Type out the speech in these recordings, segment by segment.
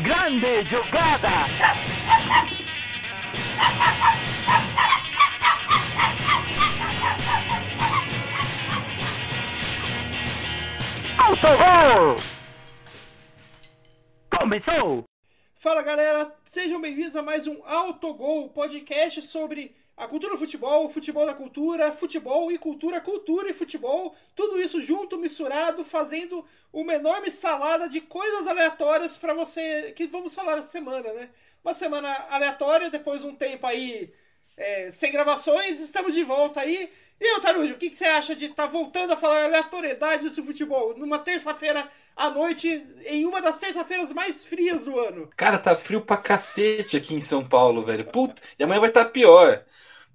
Grande jogada! Autogol! Começou! Fala galera, sejam bem-vindos a mais um Autogol, podcast sobre a cultura do futebol, o futebol da cultura, futebol e cultura, cultura e futebol, tudo isso junto, misturado, fazendo uma enorme salada de coisas aleatórias para você que vamos falar essa semana, né? Uma semana aleatória, depois de um tempo aí é, sem gravações, estamos de volta aí. E eu, Tarujo, o que, que você acha de estar tá voltando a falar aleatoriedades do futebol numa terça-feira à noite, em uma das terça-feiras mais frias do ano? Cara, tá frio pra cacete aqui em São Paulo, velho. Puta, e amanhã vai estar tá pior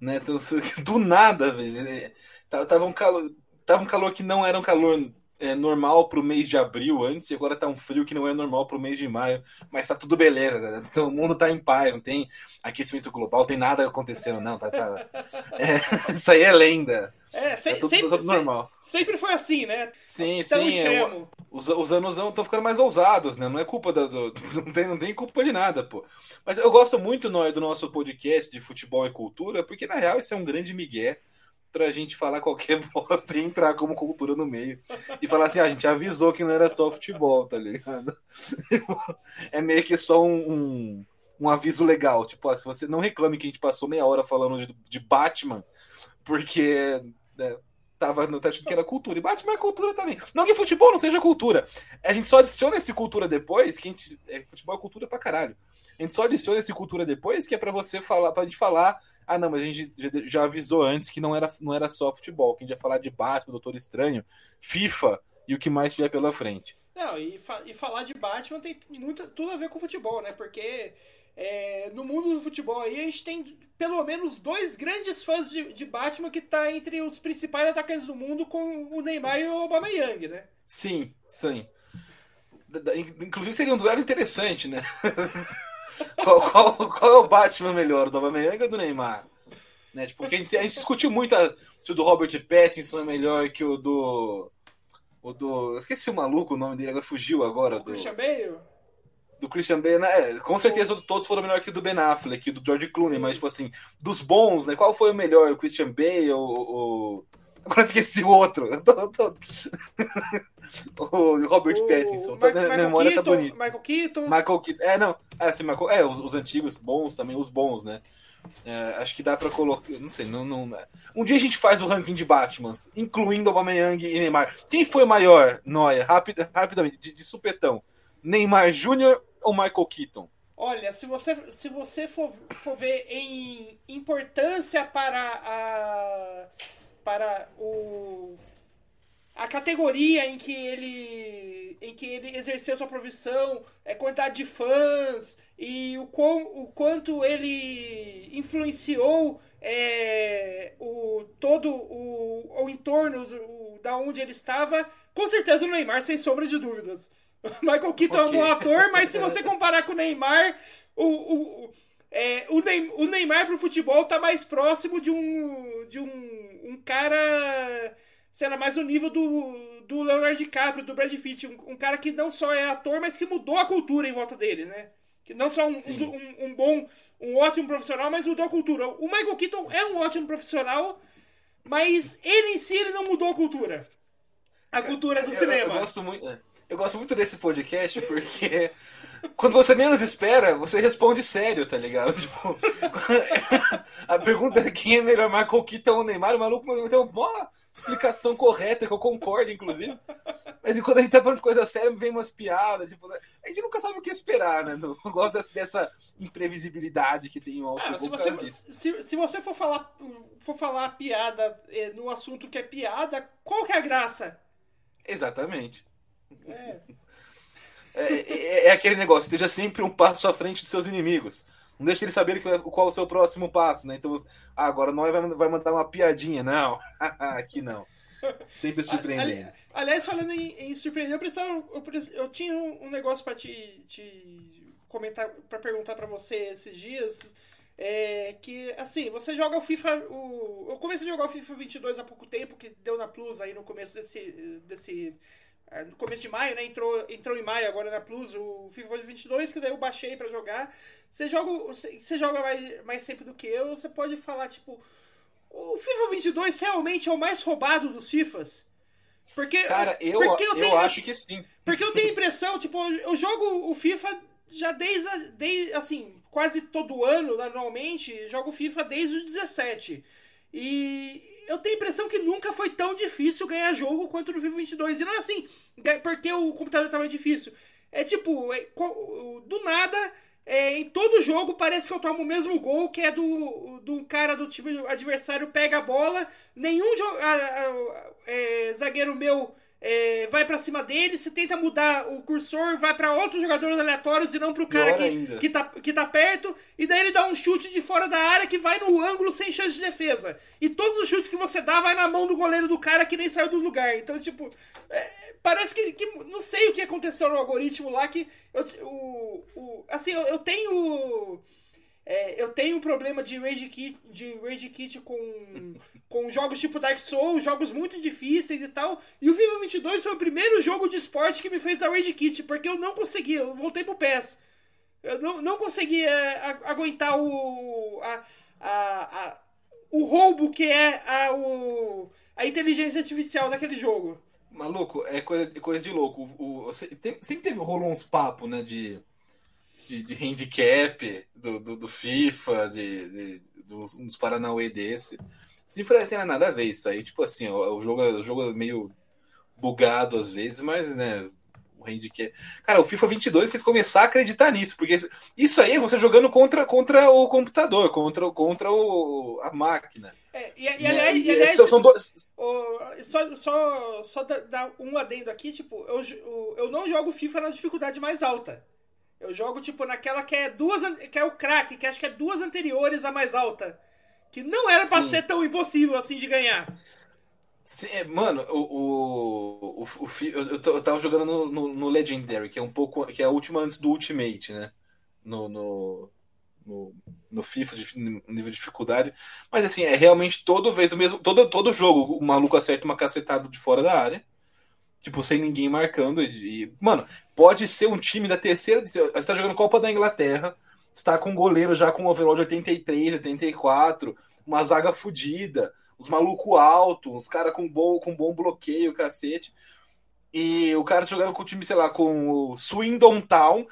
né? Então, do nada, velho. Né? Tava um calor, tava um calor que não era um calor é, normal pro mês de abril antes, e agora tá um frio que não é normal pro mês de maio, mas tá tudo beleza, né? Então, o mundo tá em paz, não tem aquecimento global, não tem nada acontecendo, não. Tá, tá... É, isso aí é lenda. É, se, tá tudo, sempre, tudo normal. Sempre foi assim, né? Sim, Até sim. É, os, os anos estão ficando mais ousados, né? Não é culpa do, do. não, tem, não tem culpa de nada, pô. Mas eu gosto muito no, do nosso podcast de futebol e cultura, porque na real isso é um grande migué pra gente falar qualquer bosta e entrar como cultura no meio. E falar assim, ah, a gente avisou que não era só futebol, tá ligado? é meio que só um, um, um aviso legal. Tipo, ó, se você não reclame que a gente passou meia hora falando de, de Batman, porque né, tava no teste que era cultura. E Batman é cultura também. Não que futebol não seja cultura. A gente só adiciona esse cultura depois, que a gente. É, futebol é cultura pra caralho. A gente só adiciona esse cultura depois, que é para você falar, pra gente falar. Ah, não, mas a gente já, avisou antes que não era, não era só futebol, que a gente ia falar de Batman, Doutor Estranho, FIFA e o que mais tiver pela frente. Não, e, fa e falar de Batman tem muito, tudo a ver com futebol, né? Porque é, no mundo do futebol aí, a gente tem pelo menos dois grandes fãs de, de Batman que tá entre os principais atacantes do mundo com o Neymar e o Aubameyang, né? Sim, sim. Inclusive seria um duelo interessante, né? qual, qual, qual, é o Batman melhor, do Aubameyang ou do Neymar? Né? Tipo, porque a gente, a gente discutiu muito a, se o do Robert Pattinson é melhor que o do... O do... Eu esqueci o maluco, o nome dele agora fugiu agora. O do Christian Bale? do Christian Bale, né? É, com certeza todos foram melhor que o do Ben Affleck, do George Clooney, mas tipo assim, dos bons, né? Qual foi o melhor? O Christian Bale ou o. Agora esqueci o outro. Tô, tô... o Robert o... Pattinson. Tá, minha memória tá Keaton, tá bonita. Michael Keaton. Michael Keaton. É, não. É, assim, Michael... é os, os, antigos bons também, os bons, né? É, acho que dá pra colocar. Não sei, não, não. É. Um dia a gente faz o ranking de Batmans, incluindo Aubameyang e Neymar. Quem foi o maior, Noia? Rapid, rapidamente, de, de supetão. Neymar Júnior ou Michael Keaton? Olha, se você, se você for, for ver em importância para a para o a categoria em que ele em que ele exerceu sua profissão, é quantidade de fãs e o, quão, o quanto ele influenciou é, o todo o, o entorno do, da onde ele estava, com certeza o Neymar sem sombra de dúvidas. Michael Keaton okay. é um bom ator, mas se você comparar com o Neymar, o, o, é, o, Neymar, o Neymar pro futebol tá mais próximo de um, de um, um cara, sei lá, mais o nível do, do Leonardo DiCaprio, do Brad Pitt. Um, um, cara que não só é ator, mas que mudou a cultura em volta dele, né? Que não só um, um, um bom, um ótimo profissional, mas mudou a cultura. O Michael Keaton é um ótimo profissional, mas ele em si ele não mudou a cultura. A cultura do eu, cinema. Eu gosto muito. Eu gosto muito desse podcast porque quando você menos espera, você responde sério, tá ligado? Tipo, a pergunta é quem é melhor, Michael Keaton ou Neymar? O maluco tem uma explicação correta, que eu concordo, inclusive. Mas quando a gente tá falando de coisa séria, vem umas piadas, tipo, a gente nunca sabe o que esperar, né? Não gosto dessa imprevisibilidade que tem o alto ah, se, você, se, se, você for falar, for falar piada eh, no assunto que é piada, qual que é a graça? Exatamente. É. É, é, é, aquele negócio, esteja sempre um passo à frente dos seus inimigos. Não deixe eles saberem qual é o seu próximo passo, né? Então, ah, agora nós vai, mandar uma piadinha. Não, aqui não. Sempre surpreendendo. Ali, aliás, falando em, em, surpreender, eu precisava. Eu, eu tinha um, negócio para te, te comentar, para perguntar para você esses dias. É que, assim, você joga o FIFA. O, eu comecei a jogar o FIFA 22 há pouco tempo, que deu na Plus aí no começo desse, desse é, no começo de maio, né? Entrou, entrou em maio agora na Plus o FIFA 22, que daí eu baixei para jogar. Você joga, você joga mais, mais tempo do que eu, você pode falar, tipo, o FIFA 22 realmente é o mais roubado dos FIFAs? Porque, Cara, eu, porque eu, tenho, eu acho que sim. Porque eu tenho a impressão, tipo, eu jogo o FIFA já desde, desde assim, quase todo ano, normalmente, jogo FIFA desde o 17. E eu tenho a impressão que nunca foi tão difícil ganhar jogo quanto no FIFA 22. E não é assim, porque o computador estava difícil. É tipo, é, do nada, é, em todo jogo parece que eu tomo o mesmo gol, que é do, do cara do time adversário pega a bola, nenhum é, zagueiro meu é, vai para cima dele, você tenta mudar o cursor, vai para outros jogadores aleatórios e não pro cara que, que, tá, que tá perto, e daí ele dá um chute de fora da área que vai no ângulo sem chance de defesa. E todos os chutes que você dá vai na mão do goleiro do cara que nem saiu do lugar. Então, tipo, é, parece que, que, Não sei o que aconteceu no algoritmo lá, que. Eu, o, o, assim, eu, eu tenho. É, eu tenho um problema de rage kit, de rage kit com, com jogos tipo Dark Souls, jogos muito difíceis e tal. E o FIFA 22 foi o primeiro jogo de esporte que me fez a rage kit, porque eu não conseguia, eu voltei pro PES. Eu não, não conseguia é, aguentar o a, a, a, o roubo que é a, o, a inteligência artificial daquele jogo. Maluco, é coisa, é coisa de louco. O, o, sempre teve, rolou uns papos, né, de de, de handicap do, do, do FIFA, de, de, dos, dos Paranauê desse. Se não assim, nada a ver isso aí. Tipo assim, o, o, jogo, o jogo é meio bugado às vezes, mas, né, o handicap... Cara, o FIFA 22 fez começar a acreditar nisso, porque isso aí é você jogando contra, contra o computador, contra, contra o, a máquina. É, e, e, né? aliás, e, aliás são dois... o, só, só, só dar um adendo aqui, tipo, eu, eu não jogo FIFA na dificuldade mais alta. Eu jogo, tipo, naquela que é duas. que é o crack, que acho que é duas anteriores a mais alta. Que não era pra ser tão impossível assim de ganhar. Sim, é, mano, o, o, o, o, eu, eu tava jogando no, no, no, Legendary, que é um pouco. que é a última antes do Ultimate, né? No, no, no, no FIFA, de, no nível de dificuldade. Mas assim, é realmente toda vez o mesmo. Todo, todo jogo o maluco acerta uma cacetada de fora da área. Tipo, sem ninguém marcando. E, mano, pode ser um time da terceira. Você está jogando Copa da Inglaterra, está com um goleiro já com overall de 83, 84, uma zaga fodida, os maluco alto, os caras com bom, com bom bloqueio, cacete. E o cara jogando com o time, sei lá, com o Swindon Town,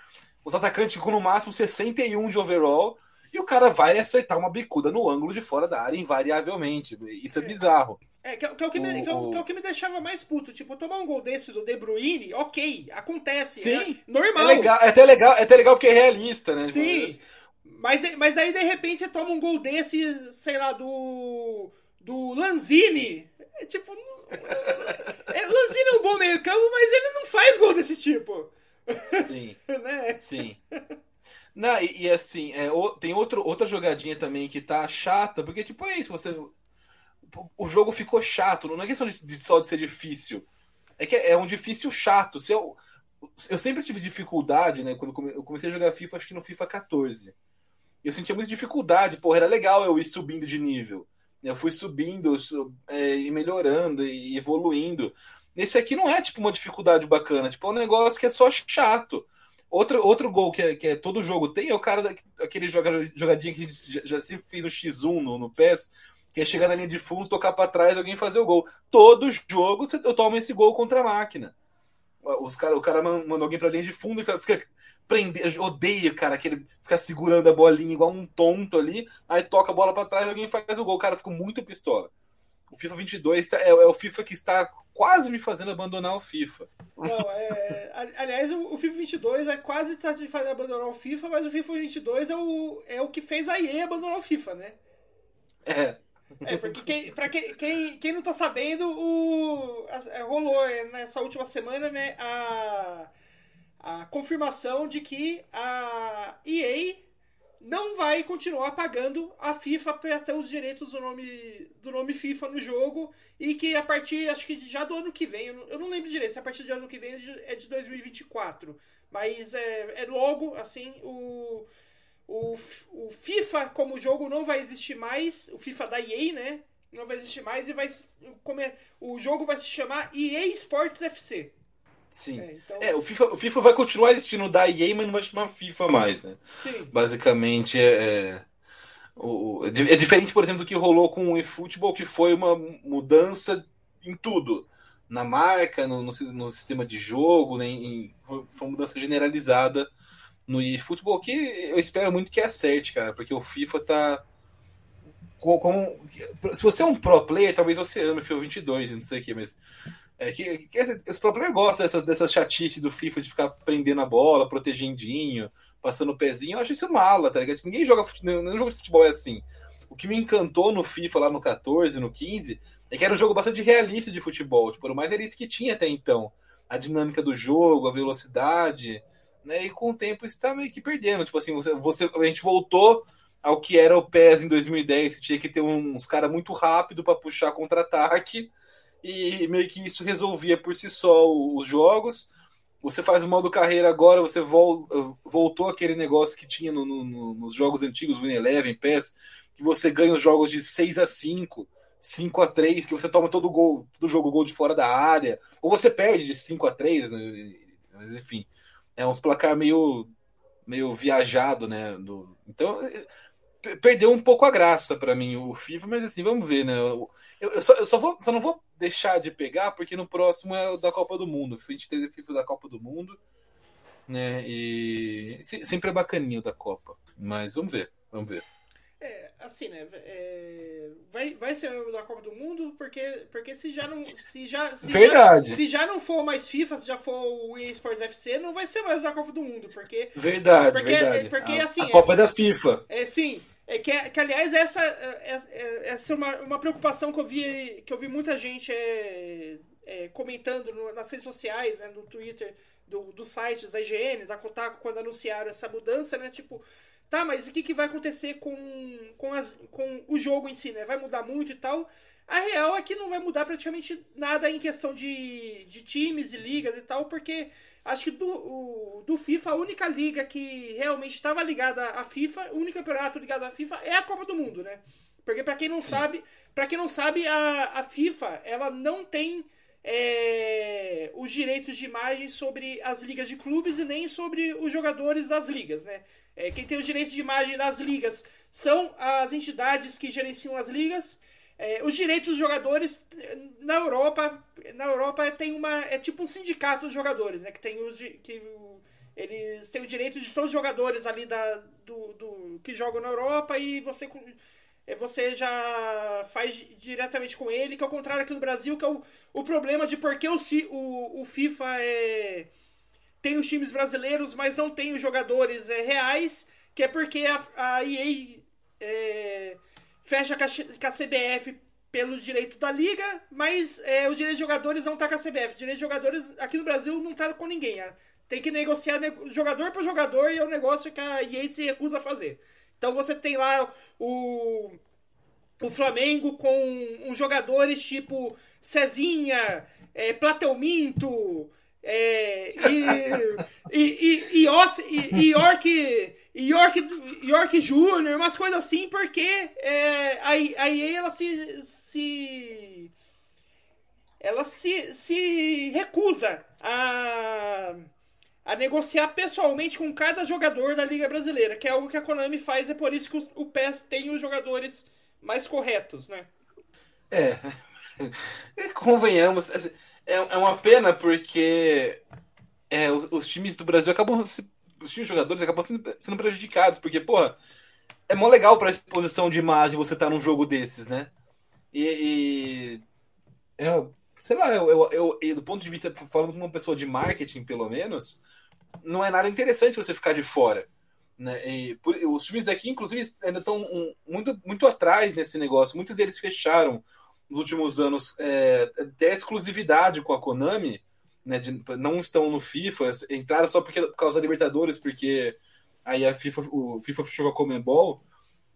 os atacantes com no máximo 61 de overall, e o cara vai acertar uma bicuda no ângulo de fora da área, invariavelmente. Isso é bizarro. É, que, é que, é o que, me, que, é o, que, é o que me deixava mais puto. Tipo, tomar um gol desse do De Bruyne, ok, acontece. Sim. É normal. É, legal, é, até legal, é até legal porque é realista, né? Sim. Mas, mas aí, de repente, você toma um gol desse, sei lá, do. do Lanzini. É, tipo. é, Lanzini é um bom meio-campo, mas ele não faz gol desse tipo. Sim. né? Sim. Não, e, e assim, é, o, tem outro, outra jogadinha também que tá chata, porque, tipo, é isso, você o jogo ficou chato. Não é questão de, de, só de ser difícil. É que é um difícil chato. Se eu, eu sempre tive dificuldade, né? Quando eu comecei a jogar FIFA, acho que no FIFA 14. Eu sentia muita dificuldade. Porra, era legal eu ir subindo de nível. Eu fui subindo é, e melhorando e evoluindo. Nesse aqui não é tipo uma dificuldade bacana. Tipo, é um negócio que é só chato. Outro, outro gol que, é, que é todo jogo tem é o cara, aquele jogadinha que já, sempre fez o X1 no, no PES que é chegar na linha de fundo, tocar para trás, alguém fazer o gol. Todo jogo eu tomo esse gol contra a máquina. Os cara, o cara manda alguém pra linha de fundo e fica, fica prender, odeia, cara, que ele fica segurando a bolinha igual um tonto ali, aí toca a bola para trás, alguém faz o gol. Cara, fica muito pistola. O FIFA 22 tá, é, é, o FIFA que está quase me fazendo abandonar o FIFA. Não, é, aliás, o FIFA 22 é quase está de fazer abandonar o FIFA, mas o FIFA 22 é o, é o que fez a EA abandonar o FIFA, né? É. É, porque quem, pra quem, quem, quem não tá sabendo, o, a, rolou nessa última semana né, a, a confirmação de que a EA não vai continuar pagando a FIFA ter os direitos do nome, do nome FIFA no jogo e que a partir, acho que já do ano que vem, eu não, lembro direito, se a partir do ano que vem é de 2024, é mas é, é logo, assim, o o, o FIFA como jogo não vai existir mais, o FIFA da EA, né? Não vai existir mais e vai comer, o jogo vai se chamar EA Sports FC. Sim. É, então... é, o, FIFA, o FIFA vai continuar existindo da EA, mas não vai chamar FIFA mais, né? Sim. Basicamente é. é o, é diferente, por exemplo, do que rolou com o eFootball, que foi uma mudança em tudo. Na marca, no, no, no sistema de jogo, né, em, foi uma mudança generalizada no eFootball, que eu espero muito que acerte, cara, porque o FIFA tá. Como, se você é um pro player, talvez você ame o FIFA 22, não sei o que, mas é, que, que, os pro players gostam dessas, dessas chatices do FIFA de ficar prendendo a bola, protegendinho, passando o pezinho. Eu acho isso mala, tá ligado? Ninguém joga futebol, nenhum jogo de futebol é assim. O que me encantou no FIFA lá no 14, no 15, é que era um jogo bastante realista de futebol. Tipo, era o mais realista que tinha até então. A dinâmica do jogo, a velocidade, né? E com o tempo isso tá meio que perdendo. Tipo assim, você, você, a gente voltou ao que era o PES em 2010. Você tinha que ter uns caras muito rápido para puxar contra-ataque e meio que isso resolvia por si só os jogos. Você faz o modo carreira agora, você vol, voltou aquele negócio que tinha no, no, nos jogos antigos, Win Eleven, PES, que você ganha os jogos de 6 a 5 5 a 3 que você toma todo gol, todo jogo gol de fora da área, ou você perde de 5 a 3 né? mas enfim, é uns placar meio meio viajado, né? Do, então, perdeu um pouco a graça para mim o FIFA, mas assim, vamos ver, né? Eu, eu, só, eu só, vou, só não vou deixar de pegar, porque no próximo é o da Copa do Mundo. 23 é FIFA da Copa do Mundo, né? E sempre é bacaninho da Copa, mas vamos ver, vamos ver. É, assim, né? É, vai, vai ser o da Copa do Mundo, porque, porque se já não. Se já, se Verdade. Já, se já não for mais FIFA, se já for o eSports FC, não vai ser mais da Copa do Mundo. Porque. Verdade, porque, verdade. Porque, a, assim, a Copa é da FIFA. É, sim. É que, que aliás, essa, é, é, essa é uma, uma preocupação que eu vi, que eu vi muita gente é, é, comentando nas redes sociais, né, no Twitter, do, dos sites da IGN, da Kotaku, quando anunciaram essa mudança, né? Tipo, tá, mas o que, que vai acontecer com, com, as, com o jogo em si, né? Vai mudar muito e tal. A real é que não vai mudar praticamente nada em questão de, de times e ligas e tal, porque Acho que do, o, do FIFA, a única liga que realmente estava ligada à FIFA, o único campeonato ligado à FIFA é a Copa do Mundo, né? Porque para quem não Sim. sabe, para quem não sabe, a, a FIFA, ela não tem é, os direitos de imagem sobre as ligas de clubes e nem sobre os jogadores das ligas, né? É, quem tem os direitos de imagem das ligas são as entidades que gerenciam as ligas é, os direitos dos jogadores na Europa, na Europa tem uma é tipo um sindicato dos jogadores, né? Que tem os que eles têm o direito de todos os jogadores ali da do, do que jogam na Europa e você é, você já faz diretamente com ele, que é o contrário aqui no Brasil, que é o, o problema de porque o, o, o FIFA é, tem os times brasileiros, mas não tem os jogadores é, reais, que é porque a, a EA é, fecha com a CBF pelo direito da liga, mas é, o direito de jogadores não tá com a CBF. O direito de jogadores aqui no Brasil não tá com ninguém. É. Tem que negociar jogador por jogador e é um negócio que a EA se recusa a fazer. Então você tem lá o, o Flamengo com uns jogadores tipo Cezinha, é, Platelminto, é, e, e, e, e, e, York, York, York Jr., umas coisas assim, porque é, a, a ela se, se ela se, se recusa a, a negociar pessoalmente com cada jogador da Liga Brasileira, que é algo que a Konami faz, é por isso que o PES tem os jogadores mais corretos, né? É, convenhamos, assim, é, é uma pena porque é, os, os, times do Brasil acabam. os times jogadores acabam sendo, sendo prejudicados, porque, porra, é mó legal pra exposição de imagem você estar tá num jogo desses, né? E. e é, sei lá, eu, eu, eu, do ponto de vista, falando com uma pessoa de marketing, pelo menos, não é nada interessante você ficar de fora. Né? E por, os times daqui, inclusive, ainda estão um, muito, muito atrás nesse negócio. Muitos deles fecharam nos últimos anos é, até exclusividade com a Konami, né, de, não estão no FIFA, entraram só porque, por causa da Libertadores, porque aí a FIFA, o FIFA fechou com a Comembol,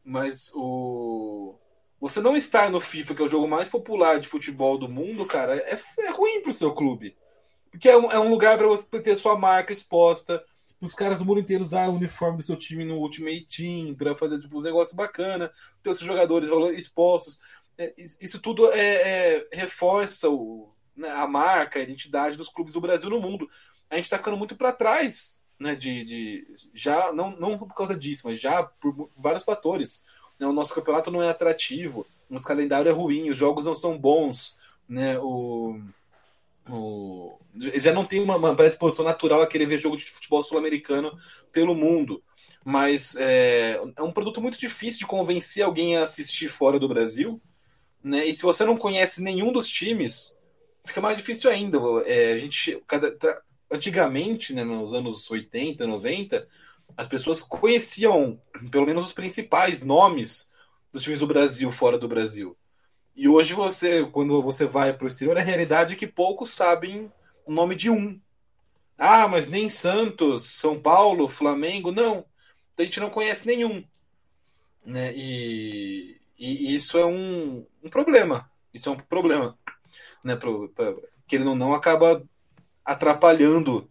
mas o você não estar no FIFA, que é o jogo mais popular de futebol do mundo, cara, é, é ruim pro seu clube. Porque é um, é um lugar para você ter sua marca exposta, os caras do mundo inteiro usar o uniforme do seu time no Ultimate Team para fazer tipo, um negócios bacana, ter os seus jogadores expostos. É, isso tudo é, é, reforça o, né, a marca, a identidade dos clubes do Brasil no mundo. A gente está ficando muito para trás, né? De, de, já não, não por causa disso, mas já por, vários fatores. Né, o nosso campeonato não é atrativo, o nosso calendário é ruim, os jogos não são bons, né? O, o, já não tem uma, uma predisposição natural a querer ver jogo de futebol sul-americano pelo mundo. Mas é, é um produto muito difícil de convencer alguém a assistir fora do Brasil. Né? E se você não conhece nenhum dos times, fica mais difícil ainda. É, a gente, cada, tá, antigamente, né, nos anos 80, 90, as pessoas conheciam pelo menos os principais nomes dos times do Brasil fora do Brasil. E hoje você, quando você vai para o exterior, a realidade é que poucos sabem o nome de um. Ah, mas nem Santos, São Paulo, Flamengo, não. A gente não conhece nenhum. Né? E, e isso é um, um problema. Isso é um problema. Né? Pro, pra, que ele não, acaba atrapalhando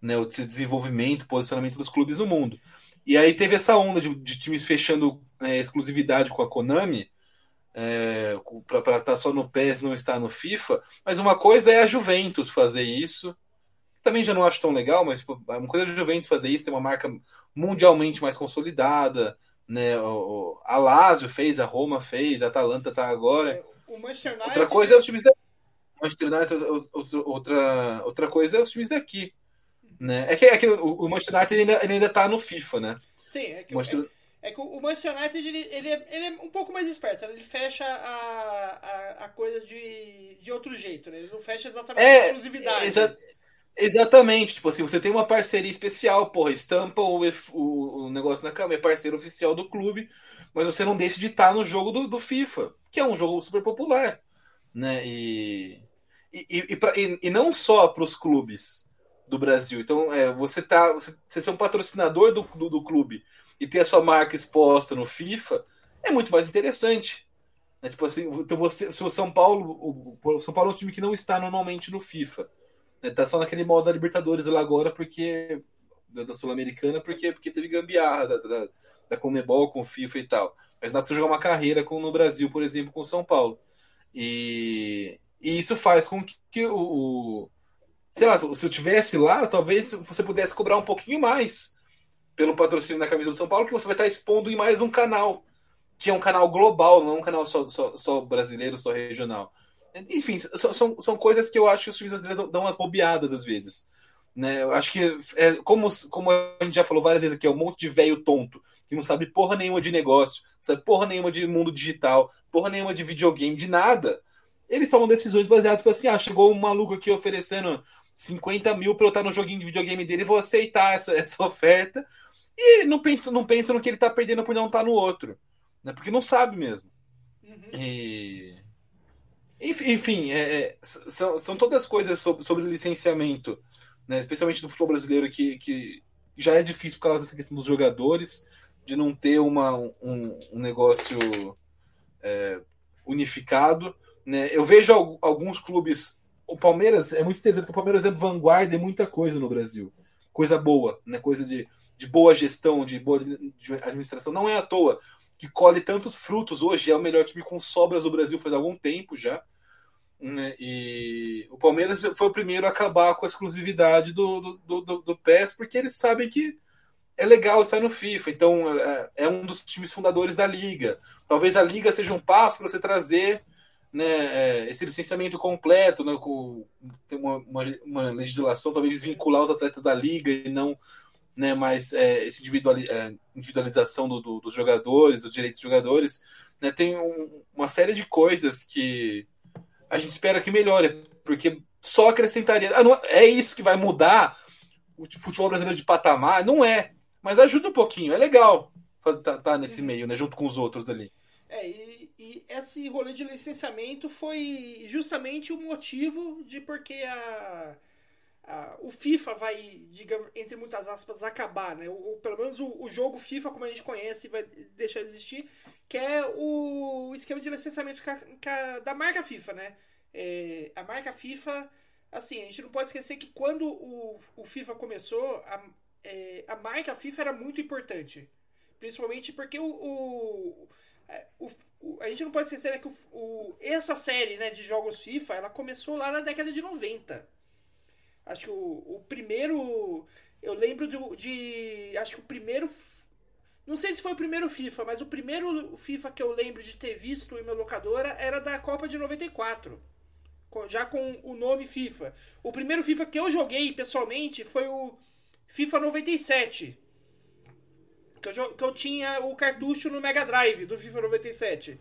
né, o desenvolvimento, posicionamento dos clubes no mundo. E aí teve essa onda de, de times fechando é, exclusividade com a Konami, é, para estar tá só no PES não estar no FIFA. Mas uma coisa é a Juventus fazer isso. Também já não acho tão legal, mas tipo, uma coisa é a Juventus fazer isso, tem uma marca mundialmente mais consolidada. Né? O, a Lazio fez, a Roma fez, a Atalanta está agora. É, outra coisa é os times da Manchester United, outra, outra, outra coisa é os times daqui. Né? É que, é que o, Manchester United ele ainda, ele ainda tá no FIFA, né? Sim, é que, Manchester... é, é, que o Manchester United ele, ele, é, ele é um pouco mais esperto. Ele fecha a, a, a coisa de, de outro jeito, né? Ele não fecha exatamente é, a exclusividade. Exa exatamente. Tipo assim, você tem uma parceria especial, porra, estampa o, o, o negócio na câmera, é parceiro oficial do clube, mas você não deixa de estar no jogo do, do FIFA, que é um jogo super popular. Né? E, e, e, pra, e, e não só para os clubes do Brasil. Então, é, você tá, você, você ser um patrocinador do, do, do, clube e ter a sua marca exposta no FIFA é muito mais interessante. Né? Tipo assim, então você, se o São Paulo, o, o, São Paulo é um time que não está normalmente no FIFA, né? tá só naquele modo da Libertadores lá agora porque da, da Sul-Americana porque porque teve gambiarra da, da, da Comebol com FIFA e tal. Mas dá pra você jogar uma carreira com, no Brasil, por exemplo, com São Paulo. E, e isso faz com que, que o, o sei lá, se eu tivesse lá, talvez você pudesse cobrar um pouquinho mais pelo patrocínio da camisa do São Paulo, que você vai estar expondo em mais um canal, que é um canal global, não é um canal só, só, só brasileiro, só regional. Enfim, são, são coisas que eu acho que os times brasileiros dão umas bobeadas às vezes. Né? Eu acho que, é, como, como a gente já falou várias vezes aqui, é um monte de velho tonto que não sabe porra nenhuma de negócio, sabe porra nenhuma de mundo digital, porra nenhuma de videogame, de nada. Eles tomam decisões baseadas, tipo assim, ah, chegou um maluco aqui oferecendo 50 mil para eu estar no joguinho de videogame dele, vou aceitar essa, essa oferta. E não pensa, não pensa no que ele está perdendo por não estar no outro. Né? Porque não sabe mesmo. Uhum. E... Enfim, é, é, são, são todas coisas sobre, sobre licenciamento, né? especialmente do futebol brasileiro, que, que já é difícil por causa dessa questão dos jogadores, de não ter uma, um, um negócio é, unificado. Né? Eu vejo alguns clubes o Palmeiras é muito interessante, porque o Palmeiras é vanguarda em muita coisa no Brasil. Coisa boa, né? Coisa de, de boa gestão, de boa administração. Não é à toa que colhe tantos frutos hoje, é o melhor time com sobras do Brasil faz algum tempo já. Né? E o Palmeiras foi o primeiro a acabar com a exclusividade do, do, do, do PES, porque eles sabem que é legal estar no FIFA. Então, é, é um dos times fundadores da liga. Talvez a liga seja um passo para você trazer né, é, esse licenciamento completo, né, com uma, uma, uma, legislação, talvez vincular os atletas da liga e não né, mais é, essa é, individualização do, do, dos jogadores, dos direitos dos jogadores. Né, tem um, uma série de coisas que a gente espera que melhore, porque só acrescentaria. Ah, não, é isso que vai mudar o futebol brasileiro de patamar? Não é, mas ajuda um pouquinho, é legal estar tá, tá nesse meio, né, junto com os outros ali. É, e, e esse rolê de licenciamento foi justamente o motivo de porque a, o FIFA vai, digamos, entre muitas aspas, acabar, né? Ou, pelo menos o, o, jogo FIFA, como a gente conhece, vai deixar de existir, que é o esquema de licenciamento da marca FIFA, né? É, a marca FIFA, assim, a gente não pode esquecer que quando o, o FIFA começou, a, é, a marca FIFA era muito importante. Principalmente porque o, o é, o, o, a gente não pode esquecer né, que o, o, essa série né, de jogos FIFA ela começou lá na década de 90. Acho que o, o primeiro. Eu lembro de, de. Acho que o primeiro. Não sei se foi o primeiro FIFA, mas o primeiro FIFA que eu lembro de ter visto em minha locadora era da Copa de 94. Já com o nome FIFA. O primeiro FIFA que eu joguei pessoalmente foi o FIFA 97. Que eu, que eu tinha o cartucho no Mega Drive do FIFA 97.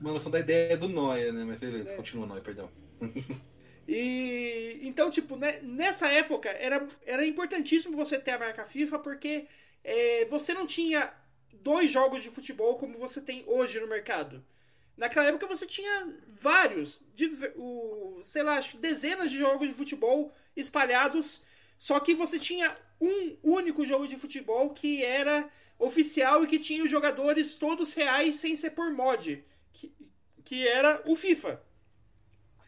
Uma noção da ideia do Noia, né? Mas beleza, é. continua Noia, perdão. E então, tipo, né, nessa época era, era importantíssimo você ter a marca FIFA porque é, você não tinha dois jogos de futebol como você tem hoje no mercado. Naquela época você tinha vários, de, o, sei lá, dezenas de jogos de futebol espalhados, só que você tinha um único jogo de futebol que era oficial e que tinha os jogadores todos reais sem ser por mod, que, que era o FIFA.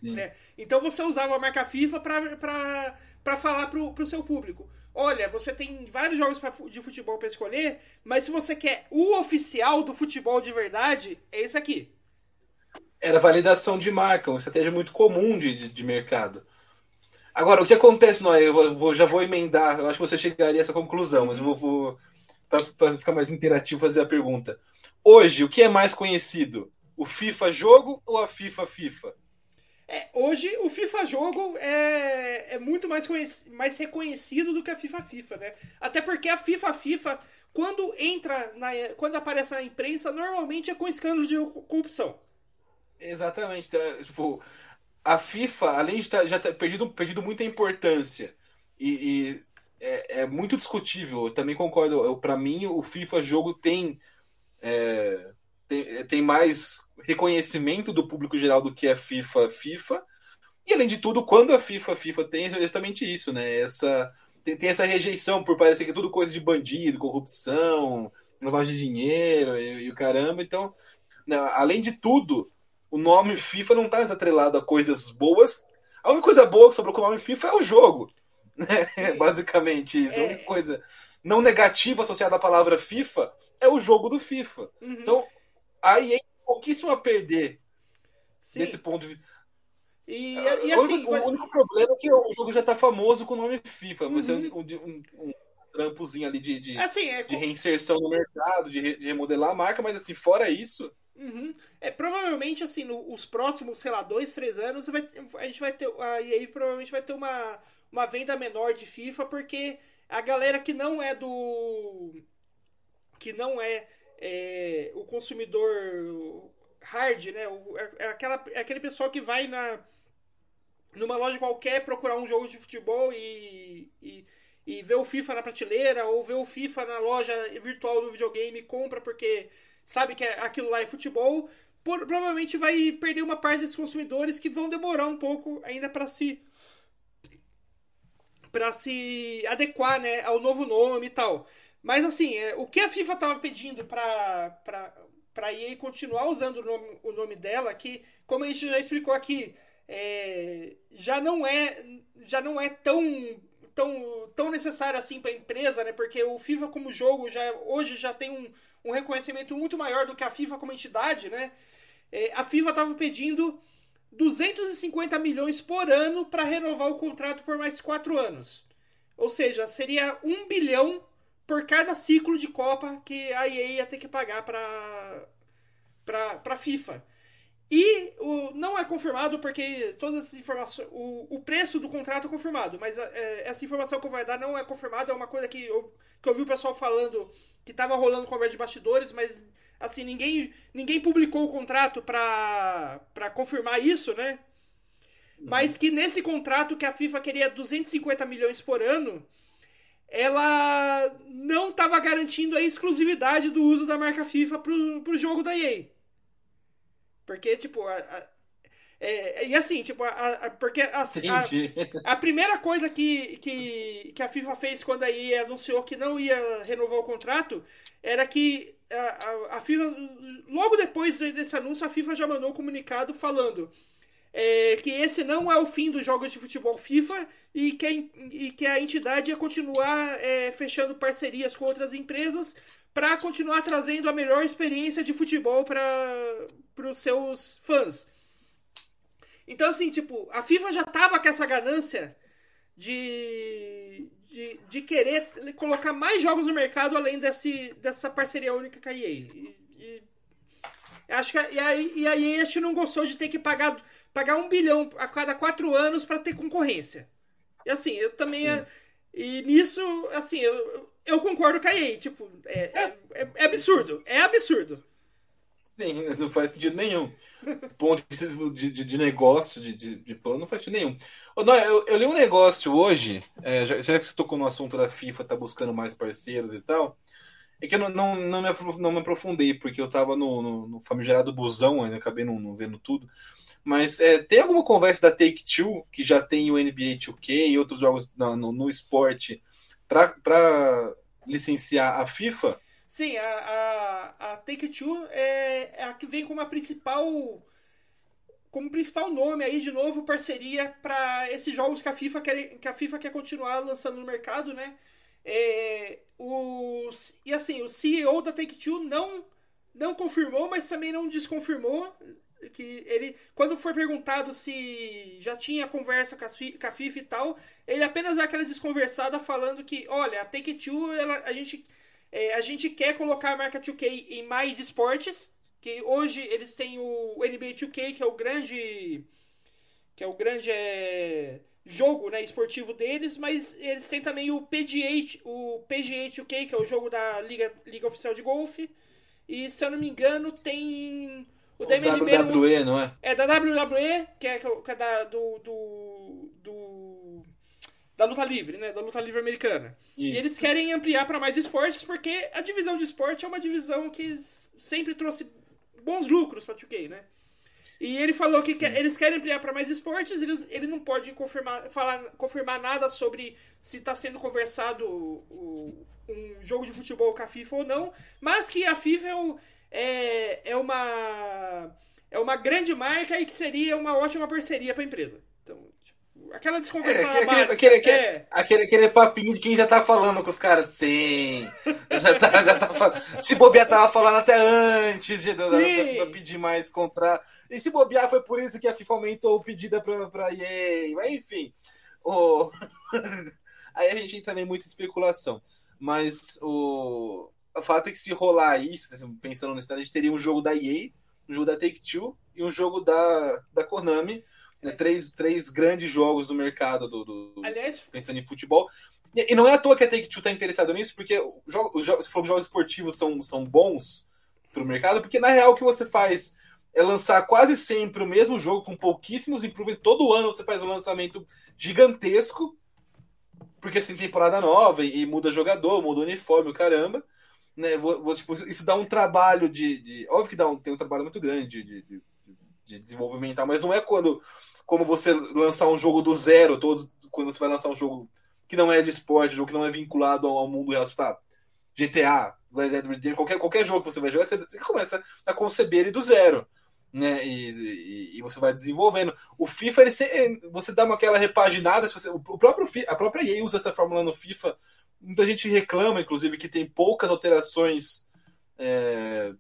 Né? Então você usava a marca FIFA para falar pro, pro seu público. Olha, você tem vários jogos pra, de futebol para escolher, mas se você quer o oficial do futebol de verdade, é esse aqui. Era validação de marca, uma estratégia muito comum de, de, de mercado. Agora, o que acontece, Noé? Eu vou, já vou emendar, eu acho que você chegaria a essa conclusão, mas eu vou, vou para ficar mais interativo, fazer a pergunta. Hoje, o que é mais conhecido? O FIFA jogo ou a FIFA FIFA? É, hoje o FIFA jogo é, é muito mais, mais reconhecido do que a FIFA FIFA, né? Até porque a FIFA FIFA, quando entra na, quando aparece na imprensa, normalmente é com escândalo de corrupção. Exatamente. Tá, tipo, a FIFA, além de tá, já ter perdido, perdido muita importância e, e é, é, muito discutível, eu também concordo. Para mim, o FIFA jogo tem, é, tem, tem mais reconhecimento do público geral do que é FIFA FIFA. E além de tudo, quando a FIFA FIFA tem justamente isso, né? Essa tem, tem essa rejeição por parecer que é tudo coisa de bandido, corrupção, lavagem de dinheiro e, e o caramba. Então, né, além de tudo, o nome FIFA não está atrelado a coisas boas. A única coisa boa sobre o nome FIFA é o jogo. Né? Basicamente isso. A única é. coisa não negativa associada à palavra FIFA é o jogo do FIFA. Uhum. Então, a EA pouquíssimo a perder Sim. desse ponto de vista. E, e assim, o, único, o único problema é que o jogo já tá famoso com o nome FIFA, mas uhum. é um, um, um, trampozinho ali de, de, assim, é, de reinserção no mercado, de, de, remodelar a marca, mas assim, fora isso. Uhum. É, provavelmente, assim, nos próximos, sei lá, dois, três anos, vai, a gente vai ter. E aí provavelmente vai ter uma, uma venda menor de FIFA, porque a galera que não é do. que não é é, o consumidor hard, né? O, é, é, aquela, é aquele pessoal que vai na numa loja qualquer procurar um jogo de futebol e, e, e ver o FIFA na prateleira ou ver o FIFA na loja virtual do videogame e compra porque sabe que é, aquilo lá é futebol, por, provavelmente vai perder uma parte desses consumidores que vão demorar um pouco ainda para se para se adequar né, ao novo nome e tal. Mas assim, é, o que a FIFA estava pedindo para para EA continuar usando o nome, o nome dela, que, como a gente já explicou aqui, é, já não é já não é tão tão, tão necessário assim para a empresa, né? Porque o FIFA como jogo já hoje já tem um, um reconhecimento muito maior do que a FIFA como entidade, né? É, a FIFA estava pedindo 250 milhões por ano para renovar o contrato por mais quatro anos. Ou seja, seria um bilhão por cada ciclo de Copa que a EA ia ter que pagar para para FIFA. E o, não é confirmado porque todas essas informações. O, o preço do contrato é confirmado, mas é, essa informação que eu vou dar não é confirmada, é uma coisa que eu, que eu vi o pessoal falando que estava rolando conversa de bastidores, mas assim, ninguém, ninguém publicou o contrato para confirmar isso, né? Uhum. Mas que nesse contrato que a FIFA queria 250 milhões por ano, ela não estava garantindo a exclusividade do uso da marca FIFA pro, pro jogo da EA. Porque, tipo, a, a, é, e assim, tipo, a, a porque a, a, a, primeira coisa que, que, que a FIFA fez quando a EA anunciou que não ia renovar o contrato era que a, a, FIFA, logo depois desse anúncio, a FIFA já mandou um comunicado falando é, que esse não é o fim dos jogos de futebol FIFA e que a, e que a entidade ia continuar é, fechando parcerias com outras empresas para continuar trazendo a melhor experiência de futebol para os seus fãs. Então, assim, tipo, a FIFA já tava com essa ganância de, de, de querer colocar mais jogos no mercado além desse, dessa parceria única com a EA. E, e, acho que, e, aí, e a EA acho que não gostou de ter que pagar, pagar um bilhão a cada quatro anos para ter concorrência. E assim, eu também. É, e nisso, assim, eu, eu concordo com a EA. Tipo, é, é, é, absurdo. É absurdo. Sim, não faz sentido nenhum. Ponto de, de, de negócio, de, de, de, plano, não faz sentido nenhum. Não, eu, eu li um negócio hoje, é, já, já, que você tocou no assunto da FIFA, tá buscando mais parceiros e tal, é que eu não, não, não, me, não me aprofundei, porque eu tava no, no, no famigerado busão, ainda acabei não, não vendo tudo. Mas é, tem alguma conversa da Take-Two, que já tem o NBA 2K e outros jogos no, no, no esporte, para licenciar a FIFA? Sim, a, a, a Take-Two é, é a que vem como a principal como principal nome aí de novo parceria para esses jogos que a FIFA quer que a FIFA quer continuar lançando no mercado, né? É, os, e assim, o CEO da Take-Two não não confirmou, mas também não desconfirmou que ele quando foi perguntado se já tinha conversa com a, FIFA e tal, ele apenas dá aquela desconversada falando que, olha, a Take-Two, ela, a gente é, a gente quer colocar a marca 2K em mais esportes, que hoje eles têm o NBA 2K, que é o grande que é o grande é, jogo né, esportivo deles, mas eles têm também o PGA, o PGA 2K, que é o jogo da Liga, Liga Oficial de Golfe. E se eu não me engano, tem o, o WWE, não é? É da WWE, que é, que é da, do, do, do da luta livre, né? Da luta livre americana. Isso. E eles querem ampliar para mais esportes porque a divisão de esporte é uma divisão que sempre trouxe bons lucros para 2K, né? E ele falou que eles querem ampliar para mais esportes, eles, ele não pode confirmar, falar, confirmar nada sobre se está sendo conversado o, um jogo de futebol com a FIFA ou não, mas que a FIFA é, é, é uma é uma grande marca e que seria uma ótima parceria para a empresa. Então, Aquela desconversão é, aquele, aquele, aquele, é. aquele, aquele, papinho de quem já tá falando com os caras. Sim. Já tá, já tá falando. Se bobear, tava falando até antes de da, FIFA pedir mais contrato. E se bobear, foi por isso que a FIFA aumentou o pedido pra, pra EA. Mas enfim. O... Aí a gente entra em muita especulação. Mas o, o fato é que se rolar isso, pensando nisso, a gente teria um jogo da EA, um jogo da Take-Two e um jogo da, da Konami né, três, três grandes jogos do mercado do, do Aliás, pensando em futebol. E, e, não é à toa que a Take-Two está interessado nisso, porque os jogos, os jogos esportivos são, são bons para o mercado, porque na real o que você faz é lançar quase sempre o mesmo jogo com pouquíssimos improvements. Todo ano você faz um lançamento gigantesco, porque você tem temporada nova e, e muda jogador, muda uniforme, o caramba. Né? Vou, vou, tipo, isso dá um trabalho de, de. Óbvio que dá um, tem um trabalho muito grande de, de, de desenvolvimento, mas não é quando como você lançar um jogo do zero, todo, quando você vai lançar um jogo que não é de esporte, jogo que não é vinculado ao, mundo real, tá, GTA, Red Dead Redemption, qualquer, qualquer jogo que você vai jogar, você, você começa a conceber ele do zero. Né, e, e, e, você vai desenvolvendo. O FIFA, ele, você dá uma, aquela repaginada, você, o próprio, a própria EA usa essa fórmula no FIFA. Muita gente reclama, inclusive, que tem poucas alterações é,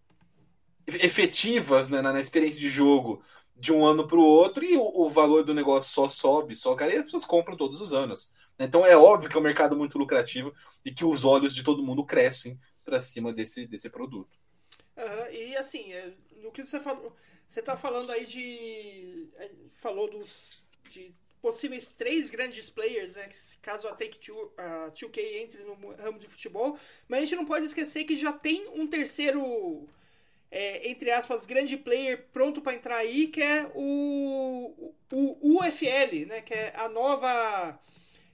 efetivas né, na, na, experiência de jogo de um ano para o outro e o, valor do negócio só sobe, só cara, e as pessoas compram todos os anos. Então é óbvio que é um mercado muito lucrativo e que os olhos de todo mundo crescem para cima desse, desse produto. E assim, é, no que você falou, você está falando aí de. É, falou dos de possíveis três grandes players, né? Caso a Take Two, a 2K entre no ramo de futebol, mas a gente não pode esquecer que já tem um terceiro é, entre aspas, grande player pronto para entrar aí, que é o, o UFL, né? Que é a nova.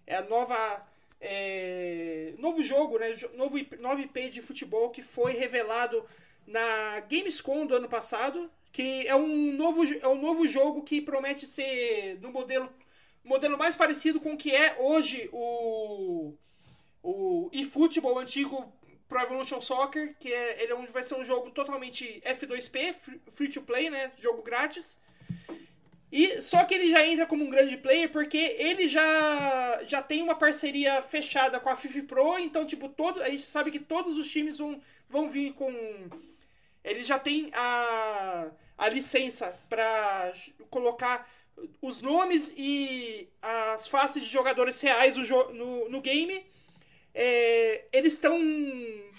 É a nova. É, novo jogo, né? Novo, novo IP de futebol que foi revelado na Gamescom do ano passado. Que é um novo, é um novo jogo que promete ser no modelo, modelo mais parecido com o que é hoje o, o eFootball antigo Pro Evolution Soccer, que é, ele é um, vai ser um jogo totalmente F2P, free to play, né? Jogo grátis. E só que ele já entra como um grande player porque ele já já tem uma parceria fechada com a FIFA Pro, então tipo todo a gente sabe que todos os times vão, vão vir com ele já tem a, a licença para colocar os nomes e as faces de jogadores reais no, no, no game. É, eles estão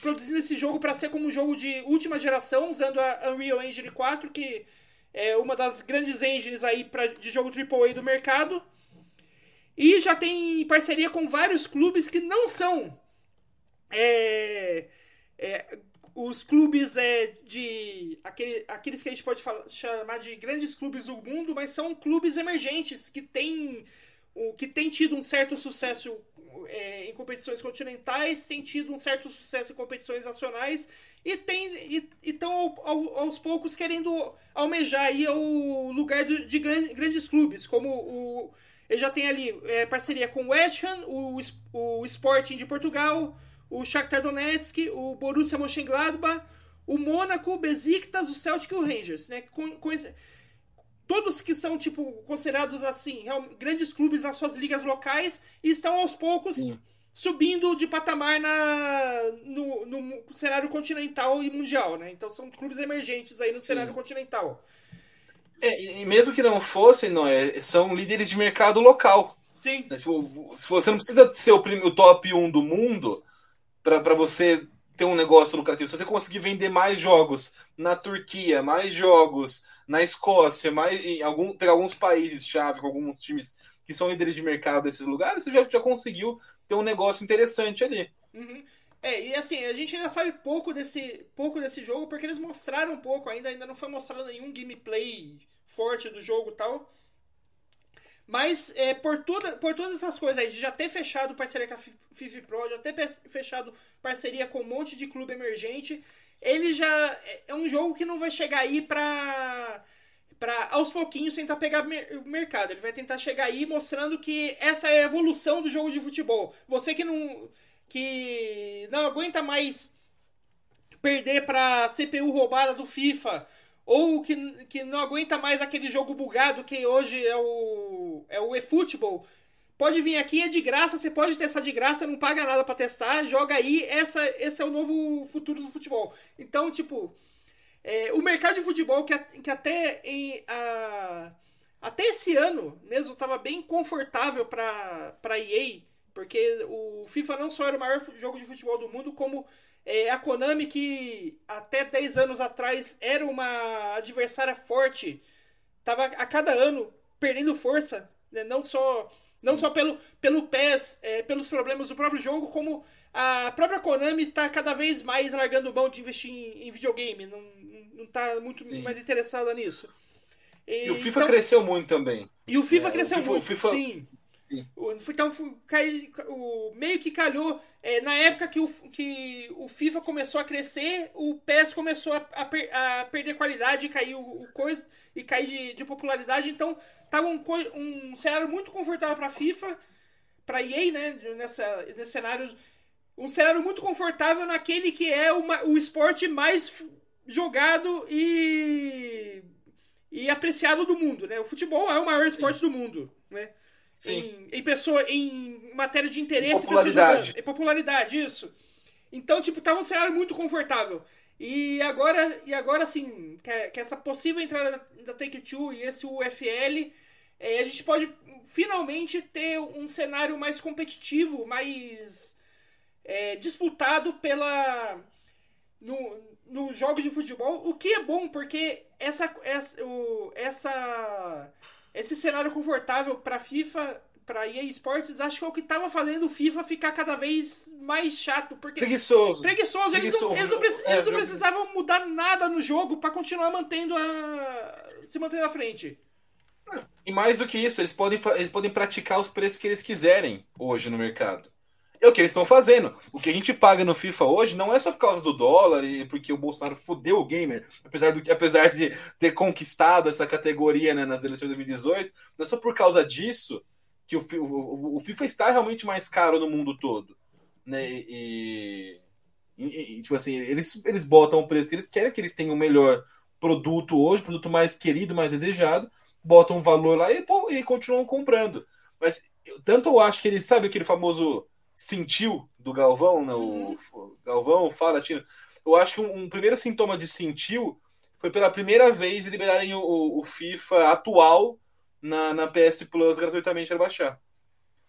produzindo esse jogo para ser como um jogo de última geração, usando a Unreal Engine 4, que é uma das grandes engines aí pra, de jogo AAA do mercado. E já tem parceria com vários clubes que não são é, é, os clubes é, de. Aquele, aqueles que a gente pode falar, chamar de grandes clubes do mundo, mas são clubes emergentes que têm, que têm tido um certo sucesso é, em competições continentais, têm tido um certo sucesso em competições nacionais e estão ao, ao, aos poucos querendo almejar aí o lugar de, de grandes, grandes clubes, como o. Ele já tem ali é, parceria com o West Ham, o, o Sporting de Portugal, o Shakhtar Donetsk, o Borussia Mönchengladbach, o Mônaco, o Besiktas, o Celtic e o Rangers, né? Com, com, todos que são tipo considerados assim grandes clubes nas suas ligas locais e estão aos poucos Sim. subindo de patamar na, no, no, cenário continental e mundial, né? Então são clubes emergentes aí no Sim. cenário continental. É, e mesmo que não fossem, não é, são líderes de mercado local. Sim. Se você não precisa ser o, o top 1 do mundo, para você ter um negócio lucrativo. Se você conseguir vender mais jogos na Turquia, mais jogos na Escócia, mais em algum, pegar alguns países chave com alguns times que são líderes de mercado desses lugares, você já, já conseguiu ter um negócio interessante ali. Uhum. É, e assim, a gente ainda sabe pouco desse, pouco desse jogo, porque eles mostraram um pouco ainda, ainda não foi mostrado nenhum gameplay forte do jogo e tal. Mas é, por, toda, por todas essas coisas aí, de já ter fechado parceria com a FIFA Pro, já ter fechado parceria com um monte de clube emergente, ele já é, é um jogo que não vai chegar aí pra, pra aos pouquinhos tentar pegar o mercado. Ele vai tentar chegar aí mostrando que essa é a evolução do jogo de futebol. Você que não, que não aguenta mais perder pra CPU roubada do FIFA ou que, que não aguenta mais aquele jogo bugado que hoje é o, é o eFootball, pode vir aqui, é de graça, você pode testar de graça, não paga nada para testar, joga aí, essa, esse é o novo futuro do futebol. Então, tipo, é, o mercado de futebol que, que até em, a, até esse ano mesmo estava bem confortável para EA, porque o FIFA não só era o maior jogo de futebol do mundo, como é, a Konami, que até 10 anos atrás era uma adversária forte, estava a cada ano perdendo força, né? não só não só pelo, pelo PES, é, pelos problemas do próprio jogo, como a própria Konami está cada vez mais largando mão de investir em, em videogame, não, não tá muito sim. mais interessada nisso. E, e, o FIFA então, cresceu muito também. E o FIFA é, cresceu o FIFA, muito, o FIFA, sim. Então, cai, o, meio que calhou. É, na época que o, que o FIFA começou a crescer, o PES começou a, a, a perder qualidade e cair o, coisa e cair de, de popularidade. Então, tava um, um cenário muito confortável para FIFA, para EA, né? Nessa, nesse cenário. Um cenário muito confortável naquele que é uma, o esporte mais jogado e, e apreciado do mundo, né? O futebol é o maior esporte Sim. do mundo, né? Em, em, pessoa, em matéria de interesse. Popularidade. Em popularidade, isso. Então, tipo, tava um cenário muito confortável. E agora, e agora assim, que, que essa possível entrada da, da Take-Two e esse UFL, é, a gente pode finalmente ter um cenário mais competitivo, mais é, disputado pela no, no jogo de futebol, o que é bom, porque essa, essa, o, essa esse cenário confortável para FIFA, para EA Sports, acho que é o que estava fazendo o FIFA ficar cada vez mais chato. Porque preguiçoso. Preguiçoso. Preguiçoso. Eles, não, eles, não, é, eles não precisavam mudar nada no jogo para continuar mantendo a. se mantendo à frente. E mais do que isso, eles podem, eles podem praticar os preços que eles quiserem hoje no mercado. É o que eles estão fazendo. O que a gente paga no FIFA hoje não é só por causa do dólar e porque o Bolsonaro fudeu o gamer, apesar, do, apesar de ter conquistado essa categoria né, nas eleições de 2018, não é só por causa disso que o, o, o FIFA está realmente mais caro no mundo todo. Né? E, e, e, tipo assim, eles, eles botam o preço que eles querem que eles tenham o melhor produto hoje, produto mais querido, mais desejado, botam um valor lá e, e continuam comprando. Mas tanto eu acho que ele sabe aquele famoso sentiu do Galvão, né? O uhum. Galvão fala, Tino. Eu acho que um, um, primeiro sintoma de sentiu foi pela primeira vez liberarem o, o FIFA atual na, na PS Plus gratuitamente para baixar.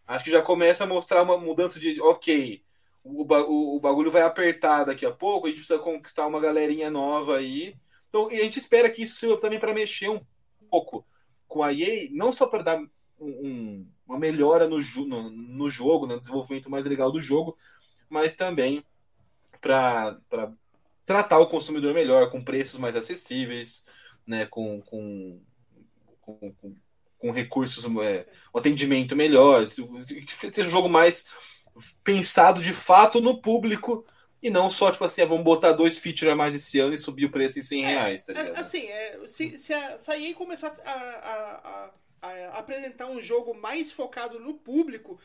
Acho que já começa a mostrar uma mudança de ok, o, o, o bagulho vai apertar daqui a pouco, a gente precisa conquistar uma galerinha nova aí. Então, a gente espera que isso sirva também para mexer um pouco com a EA, não só para dar um, um, uma melhora no, no, no jogo, no desenvolvimento mais legal do jogo, mas também para tratar o consumidor melhor, com preços mais acessíveis, né, com, com, com, com, com recursos, é, um atendimento melhor, que seja um jogo mais pensado de fato no público e não só, tipo assim, ah, vamos botar dois features a mais esse ano e subir o preço em 100 é, reais, tá ligado? É, assim, é, se, se, a, se a EA começar a, a, apresentar um jogo mais focado no público,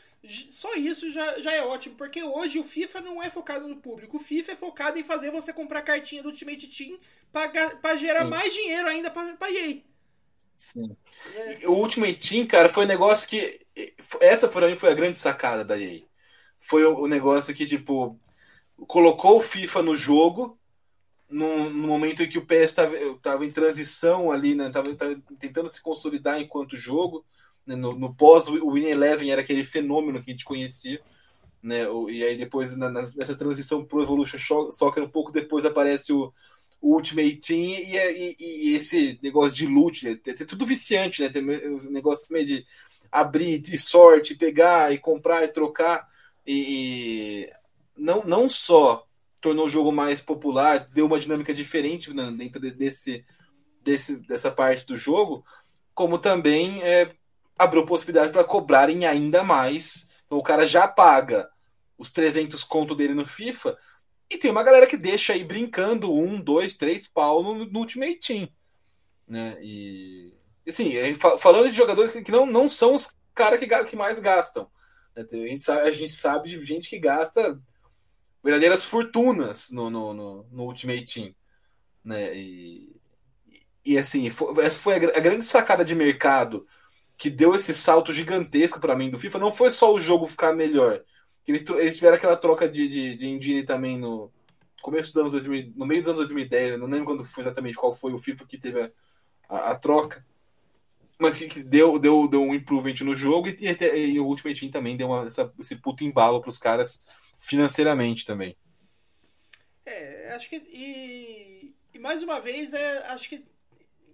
só isso já, já é ótimo, porque hoje o FIFA não é focado no público. O FIFA é focado em fazer você comprar cartinha do Ultimate Team para gerar Sim. mais dinheiro ainda para EA. Sim. É. O Ultimate Team, cara, foi um negócio que. Essa para mim foi a grande sacada da EA. Foi o negócio que, tipo, colocou o FIFA no jogo no, no momento em que o PS estava em transição ali, né? Tava, tava, tentando se consolidar enquanto jogo. Né? No, no pós o Win Eleven era aquele fenômeno que a gente conhecia. Né? E aí depois na, nessa transição pro Evolution Soccer um pouco depois aparece o, o Ultimate Team e, e, e, esse negócio de loot, né? é, tudo viciante, né? Tem um negócio meio de abrir de sorte, pegar e comprar e trocar e, não, não só tornou o jogo mais popular, deu uma dinâmica diferente né, dentro desse, desse, dessa parte do jogo, como também é, abriu possibilidade para cobrarem ainda mais. Então o cara já paga os 300 conto dele no FIFA e tem uma galera que deixa aí brincando um, dois, três pau no, no Ultimate Team. Né? E assim, falando de jogadores que não, não são os caras que, que mais gastam. Né? A gente, sabe, a gente sabe de gente que gasta verdadeiras fortunas no, no, no, no Ultimate Team. Né? E, e assim, foi, essa foi a, a, grande sacada de mercado que deu esse salto gigantesco para mim do FIFA. Não foi só o jogo ficar melhor. Eles, eles tiveram aquela troca de, de, de engine também no começo dos anos 2000, no meio dos anos 2010. não lembro quando foi exatamente qual foi o FIFA que teve a, a, a troca. Mas que, que, deu, deu, deu um improvement no jogo e, e, e o Ultimate Team também deu uma, essa, esse puto embalo para os caras financeiramente também. É, acho que. E, e mais uma vez, é, acho que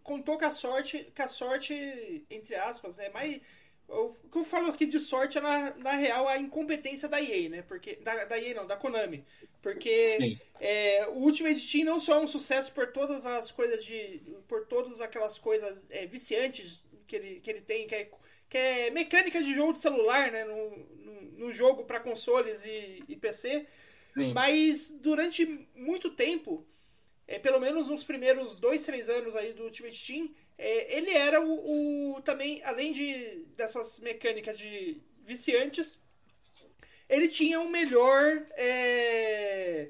contou com a sorte, com a sorte, entre aspas, né? Mas o que eu falo aqui de sorte é, na, na real, a incompetência da EA, né? Porque, da, da EA não, da Konami. Porque é, o Ultimate Team não só é um sucesso por todas as coisas de. por todas aquelas coisas é, viciantes que ele, que ele tem, que é, que é mecânica de jogo de celular, né? No, no jogo para consoles e, e PC. Sim. Mas durante muito tempo, é, pelo menos nos primeiros dois, três anos aí do Ultimate Team, é, ele era o, o, também, além de dessas mecânicas de viciantes, ele tinha o melhor é,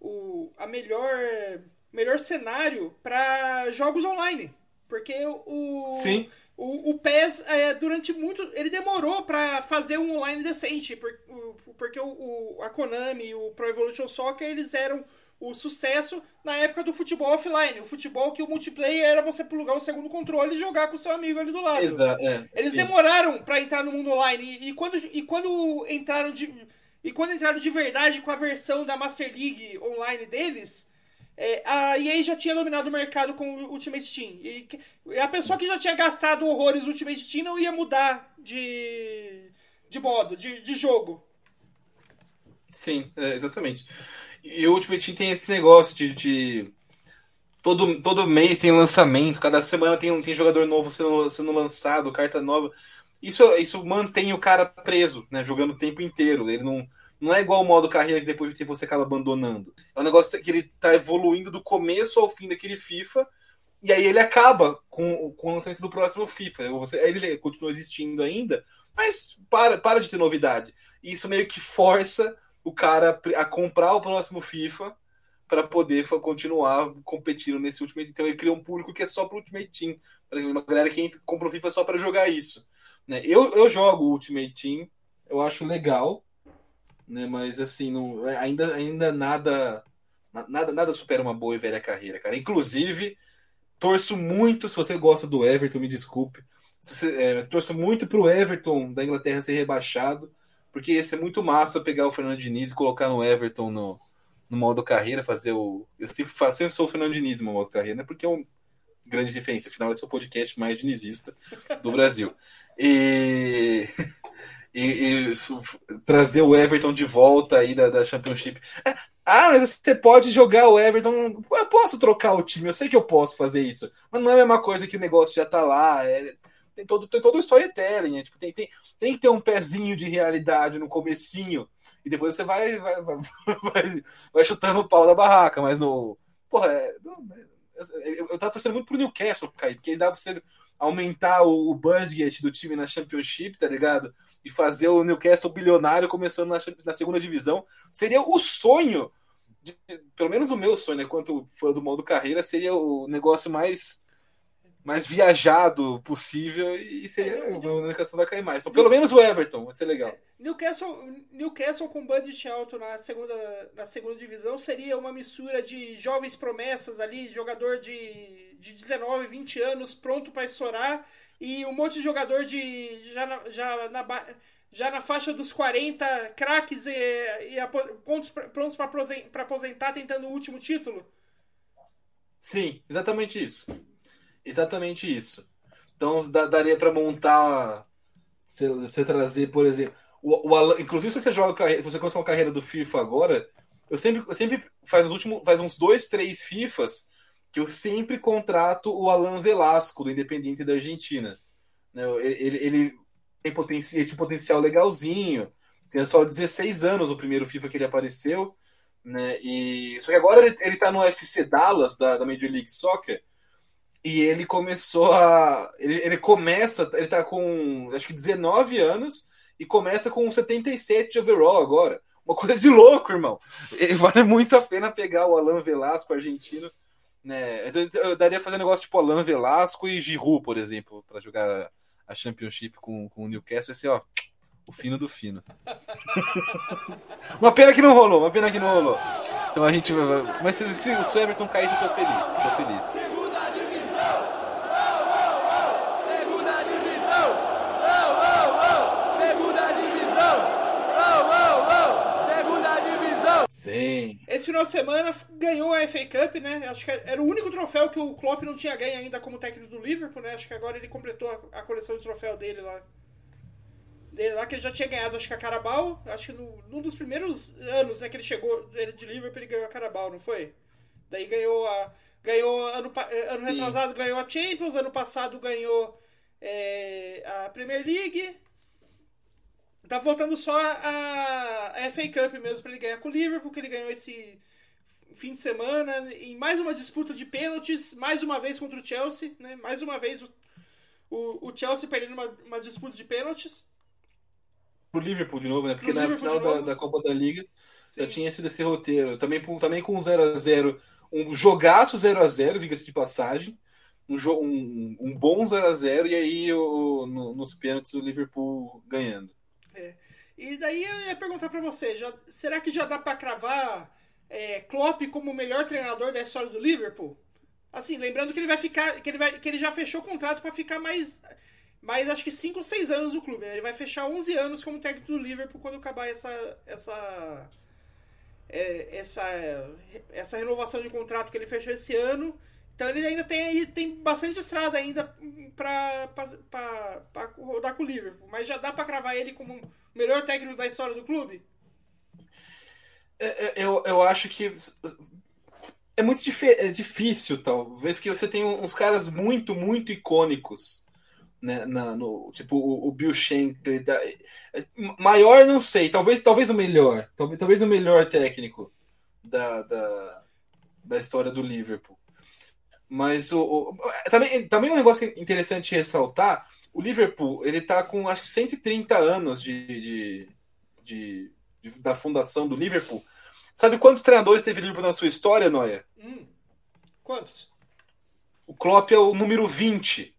o a melhor melhor cenário para jogos online, porque o Sim. O, o PES, é, durante muito. Ele demorou para fazer um online decente, porque o, o, a Konami e o Pro Evolution Soccer eles eram o sucesso na época do futebol offline. O futebol que o multiplayer era você plugar o segundo controle e jogar com o seu amigo ali do lado. Exato. É, eles sim. demoraram para entrar no mundo online. E, e, quando, e quando entraram de. E quando entraram de verdade com a versão da Master League online deles, é, a EA já tinha dominado o mercado com o Ultimate Team. E a pessoa que já tinha gastado horrores no Ultimate Team não ia mudar de, de modo, de, de jogo. Sim, é, exatamente. E o Ultimate Team tem esse negócio de, de. todo, todo mês tem lançamento, cada semana tem, tem jogador novo sendo, sendo lançado, carta nova. Isso, isso mantém o cara preso, né? Jogando o tempo inteiro. Ele não não é igual o modo carreira que depois de tempo você acaba abandonando. É um negócio que ele tá evoluindo do começo ao fim daquele FIFA. E aí ele acaba com, com o lançamento do próximo FIFA. Você, ele continua existindo ainda, mas para, para de ter novidade. E isso meio que força o cara a comprar o próximo FIFA para poder continuar competindo nesse Ultimate Então ele criou um público que é só para Ultimate Team. Uma galera que compra o FIFA só para jogar isso. Né? Eu, eu jogo o Ultimate Team, eu acho legal, né? mas assim, não, ainda, ainda nada, nada nada supera uma boa e velha carreira, cara. Inclusive, torço muito, se você gosta do Everton, me desculpe, você, é, mas torço muito para o Everton da Inglaterra ser rebaixado, porque ia ser muito massa pegar o Fernando Diniz e colocar no Everton no, no modo carreira, fazer o. Eu sempre, faço, sempre sou o Fernando Diniz no modo carreira, né? Porque é um grande diferença. Afinal, esse é o podcast mais dinizista do Brasil. E, e, e, trazer o Everton de volta aí da, da Championship. É, ah, mas você pode jogar o Everton. Eu posso trocar o time, eu sei que eu posso fazer isso. Mas não é a mesma coisa que o negócio já tá lá. É, tem todo, tem todo o storytelling. Né? Tipo, tem, tem, tem que ter um pezinho de realidade no comecinho. E depois você vai, vai, vai, vai, vai chutando o pau da barraca. Mas no. Porra, é, eu, eu tava torcendo muito pro Newcastle cair, porque dá pra você aumentar o, o budget do time na Championship, tá ligado? E fazer o Newcastle bilionário começando na, na segunda divisão. Seria o sonho, de, pelo menos o meu sonho, né? Quanto fã do modo carreira, seria o negócio mais mais viajado possível e seria é, o Newcastle vai cair mais. Então, pelo menos o Everton vai ser legal. É, Newcastle, Newcastle com budget alto na segunda, na segunda divisão seria uma mistura de jovens promessas ali, jogador de, de 19, 20 anos pronto para estourar e um monte de jogador de já na, já na, já na faixa dos 40 craques e, e pontos, prontos para aposentar tentando o último título. Sim, exatamente isso. Exatamente isso. Então daria para montar, você trazer, por exemplo, o, o inclusive se você joga, você começar uma carreira do FIFA agora, eu sempre, eu sempre faz os últimos, faz uns dois, três FIFAs que eu sempre contrato o Alan Velasco do Independiente da Argentina. Né, ele, ele tem potencial, tem potencial legalzinho. Tinha só 16 anos o primeiro FIFA que ele apareceu. Né? E... Só que agora ele, ele tá no FC Dallas da, da Major League Soccer e ele começou a. Ele, ele começa, ele tá com acho que 19 anos e começa com 77 de overall agora. Uma coisa de louco, irmão. Vale muito a pena pegar o Alan Velasco, argentino. Né? Eu, daria fazer um negócio tipo Alan Velasco e Giroud, por exemplo, para jogar a Championship com, com o Newcastle. Esse, ó, o fino do fino. uma pena que não rolou, uma pena que não rolou. Então a gente vai. Mas se, se o Everton cair, eu tô feliz. Tô feliz. Sim. Esse final de semana ganhou a FA Cup, né? Acho que era o único troféu que o Klopp não tinha ganho ainda como técnico do Liverpool, né? Acho que agora ele completou a, coleção de troféu dele lá. Dele lá, que ele já tinha ganhado, acho que a Carabao. Acho que no, num dos primeiros anos né, que ele chegou ele de Liverpool, ele ganhou a Carabao, não foi? Daí ganhou a. Ganhou ano, ano retrasado, ganhou a Champions, ano passado ganhou é, a Premier League. Tá faltando só a, a FA Cup mesmo para ele ganhar com o Liverpool, porque ele ganhou esse fim de semana em mais uma disputa de pênaltis, mais uma vez contra o Chelsea, né? Mais uma vez o, o, o Chelsea perdendo uma, uma disputa de pênaltis. Pro Liverpool de novo, né? Porque Pro na Liverpool final da, da, Copa da Liga Sim. já tinha sido esse roteiro. Também, também com 0x0, um jogaço 0x0, diga-se de passagem. Um, um, um bom 0x0 e aí o, no, nos pênaltis o Liverpool ganhando. É. E daí eu ia perguntar para você, já, será que já dá para cravar é, Klopp como o melhor treinador da história do Liverpool? Assim, lembrando que ele vai ficar, que ele, vai, que ele já fechou o contrato para ficar mais, mais acho que 5 ou 6 anos no clube. Né? Ele vai fechar 11 anos como técnico do Liverpool quando acabar essa essa é, essa essa renovação de contrato que ele fechou esse ano. Então ele ainda tem aí tem bastante estrada ainda para rodar com o Liverpool, mas já dá para cravar ele como o melhor técnico da história do clube? É, é, eu, eu acho que é muito é difícil, talvez, porque você tem uns caras muito, muito icônicos. Né, na, no, tipo o, o Bill Shankly da, maior não sei talvez talvez o melhor talvez, talvez o melhor técnico da, da, da história do Liverpool mas o, o, também, também um negócio interessante ressaltar: o Liverpool ele está com acho que 130 anos de, de, de, da fundação do Liverpool. Sabe quantos treinadores teve Liverpool na sua história, Noia? Hum. Quantos? O Klopp é o número 20.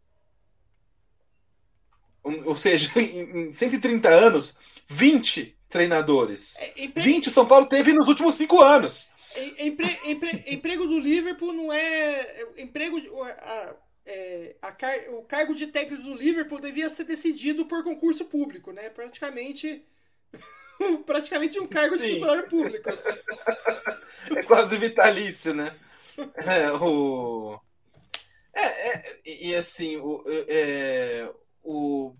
Ou seja, em 130 anos, 20 treinadores. É, empre... 20 o São Paulo teve nos últimos 5 anos. Empre... Empre... emprego do Liverpool não é. Emprego. A, é, a car... O cargo de técnico do Liverpool devia ser decidido por concurso público, né? Praticamente. praticamente um cargo Sim. de funcionário público. é quase vitalício, né? É, o. É, é, e assim, o, é, o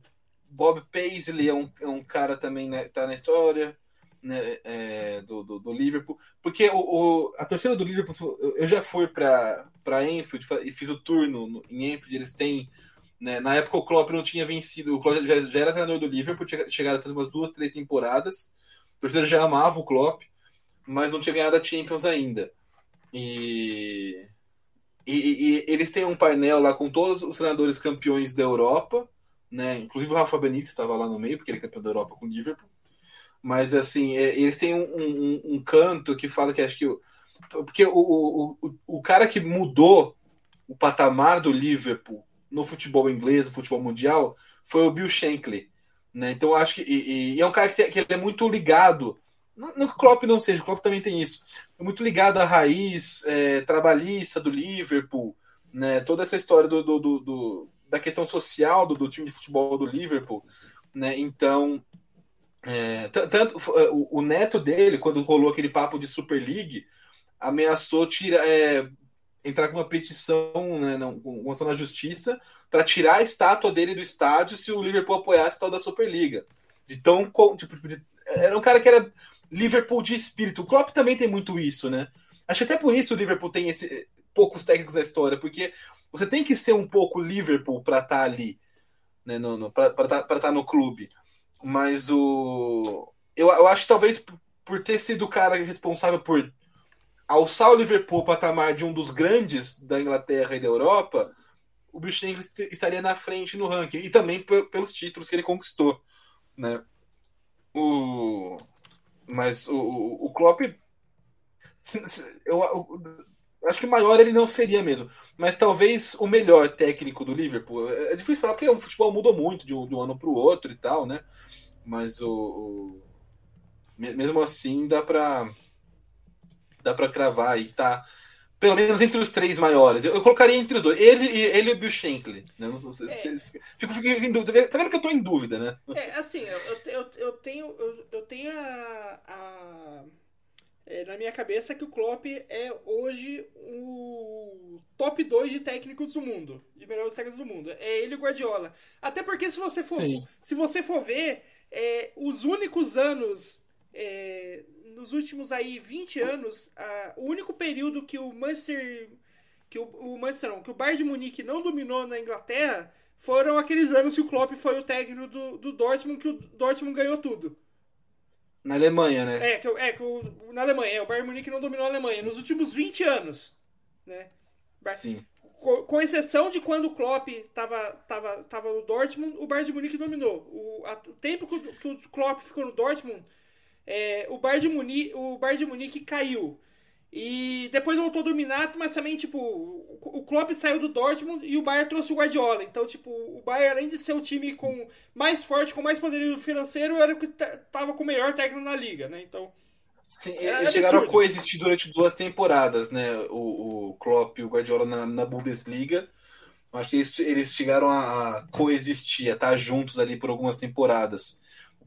Bob Paisley é um, é um cara também né, tá na história né, é, do, do, do, Liverpool, porque o, o, a torcida do Liverpool, eu já fui para Enfield e fiz o turno em Enfield, eles têm né, na época o Klopp não tinha vencido, o Klopp já, já era treinador do Liverpool, tinha chegado a fazer umas duas, três temporadas, a torcida já amava o Klopp, mas não tinha ganhado a Champions ainda. E, e, e, eles têm um painel lá com todos os treinadores campeões da Europa, né? Inclusive o Rafa Benítez estava lá no meio, porque ele é campeão da Europa com o Liverpool. Mas assim, é, eles têm um, um, um, canto que fala que acho que. Porque o, o, o, o cara que mudou o patamar do Liverpool no futebol inglês, no futebol mundial, foi o Bill Shankly. Né? Então acho que. E, e é um cara que, tem, que ele é muito ligado não, que o Klopp não seja, o Klopp também tem isso. É muito ligado à raiz é, trabalhista do Liverpool, né? Toda essa história do, do, do, do da questão social do, do, time de futebol do Liverpool, né? Então, é, tanto é, o, o, neto dele, quando rolou aquele papo de Super League, ameaçou tirar, é, entrar com uma petição, né, não, uma ação na justiça, para tirar a estátua dele do estádio se o Liverpool apoiasse tal da Superliga. De tão tipo, de, era um cara que era Liverpool de espírito. O Klopp também tem muito isso, né? Acho que até por isso o Liverpool tem esse, poucos técnicos na história, porque você tem que ser um pouco Liverpool para estar tá ali, né, para estar tá, tá no clube. Mas o. Eu, eu acho que talvez por ter sido o cara responsável por alçar o Liverpool para patamar de um dos grandes da Inglaterra e da Europa, o Bill estaria na frente no ranking. E também pelos títulos que ele conquistou. Né? O, mas o, o Klopp. Eu, eu, acho que maior ele não seria mesmo. Mas talvez o melhor técnico do Liverpool. É, é difícil falar porque o futebol mudou muito de um, de um ano para o outro e tal, né? Mas o, o mesmo assim dá para dá para cravar aí que tá pelo menos entre os três maiores. Eu, eu colocaria entre os dois. Ele, ele e o Bill Shankly. Né? Não, não, é. fico, fico, em dúvida. Tá vendo que eu tô em dúvida, né? É, assim, eu, eu, eu tenho, eu, eu tenho a, a é, na minha cabeça que o Klopp é hoje o top 2 de técnicos do mundo, de melhores técnicos do mundo. É ele e o Guardiola. Até porque se você for, se você for ver, é, os únicos anos é, nos últimos aí 20 anos, a, o único período que o Manchester que o, o Manchester não, que o Bayern de Munique não dominou na Inglaterra foram aqueles anos que o Klopp foi o técnico do, do Dortmund, que o Dortmund ganhou tudo. Na Alemanha, né? É, que, é, que o, na Alemanha, é, o Bayern Munique não dominou a Alemanha nos últimos 20 anos, né? Sim. Com, com exceção de quando o Klopp estava tava, tava no Dortmund, o Bayern de Munique dominou. O, a, o tempo que o, que o Klopp ficou no Dortmund é, o, Bayern de Munique, o Bayern de Munique caiu. E depois voltou a dominar, mas também, tipo, o Klopp saiu do Dortmund e o Bayern trouxe o Guardiola. Então, tipo, o Bayern, além de ser o time com mais forte, com mais poderio financeiro, era o que tava com o melhor técnico na liga, né? Então. Sim, eles chegaram a coexistir durante duas temporadas, né? O, o Klopp e o Guardiola na, na Bundesliga. Acho que eles, eles chegaram a, coexistir, a estar juntos ali por algumas temporadas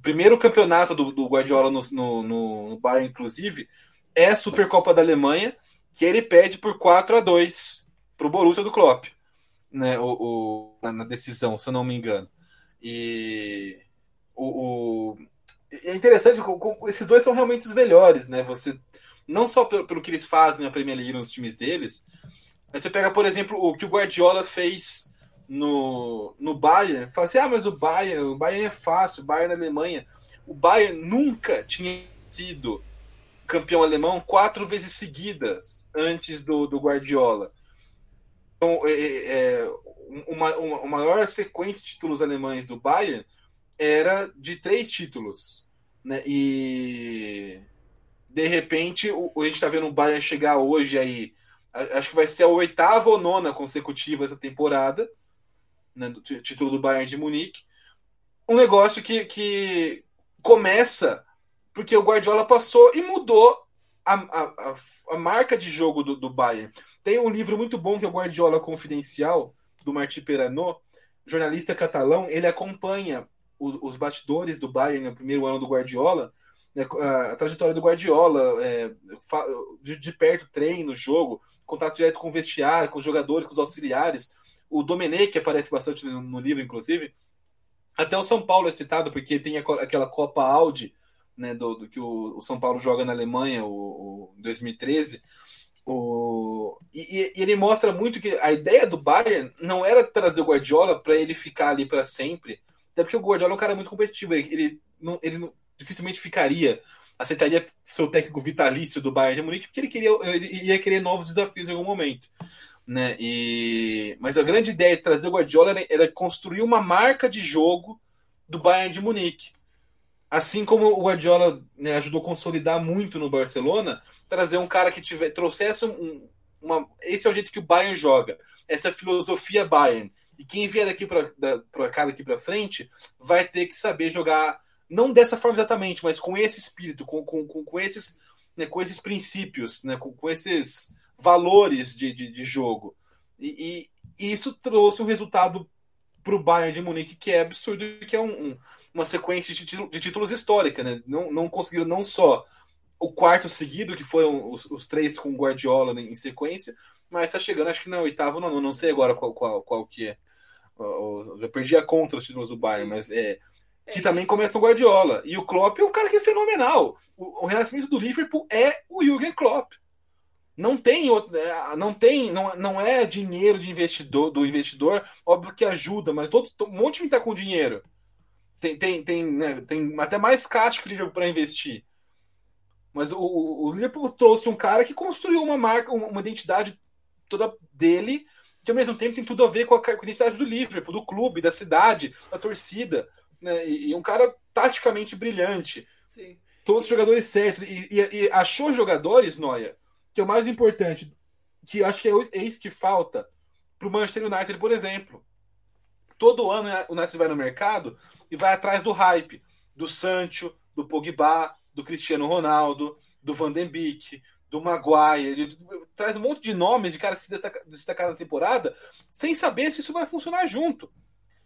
primeiro campeonato do, do Guardiola no, no, no, Bayern, inclusive, é Supercopa da Alemanha, que ele perde por 4 a 2 para o Borussia do Klopp, né, o, o, na decisão, se eu não me engano. E o, o é interessante, esses dois são realmente os melhores, né? Você não só pelo, pelo que eles fazem na Premier League nos times deles, mas você pega, por exemplo, o que o Guardiola fez no, no Bayern, fala assim: ah, mas o Bayern, o Bayern é fácil, o Bayern na Alemanha. O Bayern nunca tinha sido campeão alemão quatro vezes seguidas antes do, do Guardiola. Então, é, é, é uma, uma, uma maior sequência de títulos alemães do Bayern era de três títulos. Né? E de repente, o, a gente está vendo o Bayern chegar hoje aí. Acho que vai ser a oitava ou nona consecutiva essa temporada, né, do título do Bayern de Munique. Um negócio que, que começa porque o Guardiola passou e mudou a, a, a marca de jogo do, do Bayern. Tem um livro muito bom que é o Guardiola Confidencial, do Martí Perano, jornalista catalão. Ele acompanha os, os bastidores do Bayern no primeiro ano do Guardiola né, a, trajetória do Guardiola, é, de, de, perto, treino, jogo, contato direto com o vestiário, com os jogadores, com os auxiliares. O Domenech, que aparece bastante no, no livro, inclusive. Até o São Paulo é citado, porque tem aquela Copa Audi, né, do, do que o, o, São Paulo joga na Alemanha, o, o 2013. O, e, e, ele mostra muito que a ideia do Bayern não era trazer o Guardiola para ele ficar ali para sempre, até porque o Guardiola é um cara muito competitivo. Ele, ele, não, ele não, dificilmente ficaria, aceitaria ser o técnico vitalício do Bayern de Munique, porque ele, queria, ele ia querer novos desafios em algum momento. Né? E, mas a grande ideia de trazer o Guardiola era, era construir uma marca de jogo do Bayern de Munique. Assim como o Guardiola né, ajudou a consolidar muito no Barcelona, trazer um cara que tiver, trouxesse um, uma. Esse é o jeito que o Bayern joga. Essa é a filosofia Bayern. E quem vier daqui para cá daqui para frente vai ter que saber jogar não dessa forma exatamente, mas com esse espírito, com, com, com, com esses, né, com esses princípios, né, com, com esses valores de, de, de jogo. E, e, isso trouxe um resultado para o Bayern de Munique que é absurdo, que é um, um, uma sequência de, títulos, de títulos histórica. Né? Não, não conseguiram não só o quarto seguido, que foram os, os três com Guardiola né, em sequência, mas está chegando, acho que na oitava, não, não sei agora qual, qual, qual que é. Eu já perdi a conta dos títulos do Bayern, mas é que também começa o Guardiola. E o Klopp é um cara que é fenomenal. O, o renascimento do Liverpool é o Jürgen Klopp. Não tem outro, é, não tem, não, não é dinheiro de investidor do investidor, óbvio que ajuda, mas todo, um monte de time tá com dinheiro. Tem, tem, tem, né, tem até mais caixa que o Liverpool para investir. Mas o, o, Liverpool trouxe um cara que construiu uma marca, uma, identidade toda dele, que ao mesmo tempo tem tudo a ver com a, com a identidade do Liverpool, do clube, da cidade, da torcida né? E, e um cara taticamente brilhante. Sim. Todos os jogadores certos. E, e, e, achou jogadores, Noia, que é o mais importante, que acho que é, é isso que falta para o Manchester United, por exemplo. Todo ano né, o United vai no mercado e vai atrás do hype. Do Sancho, do Pogba, do Cristiano Ronaldo, do Van den Beek, do Maguire. Ele traz um monte de nomes de caras que se destacaram na temporada sem saber se isso vai funcionar junto.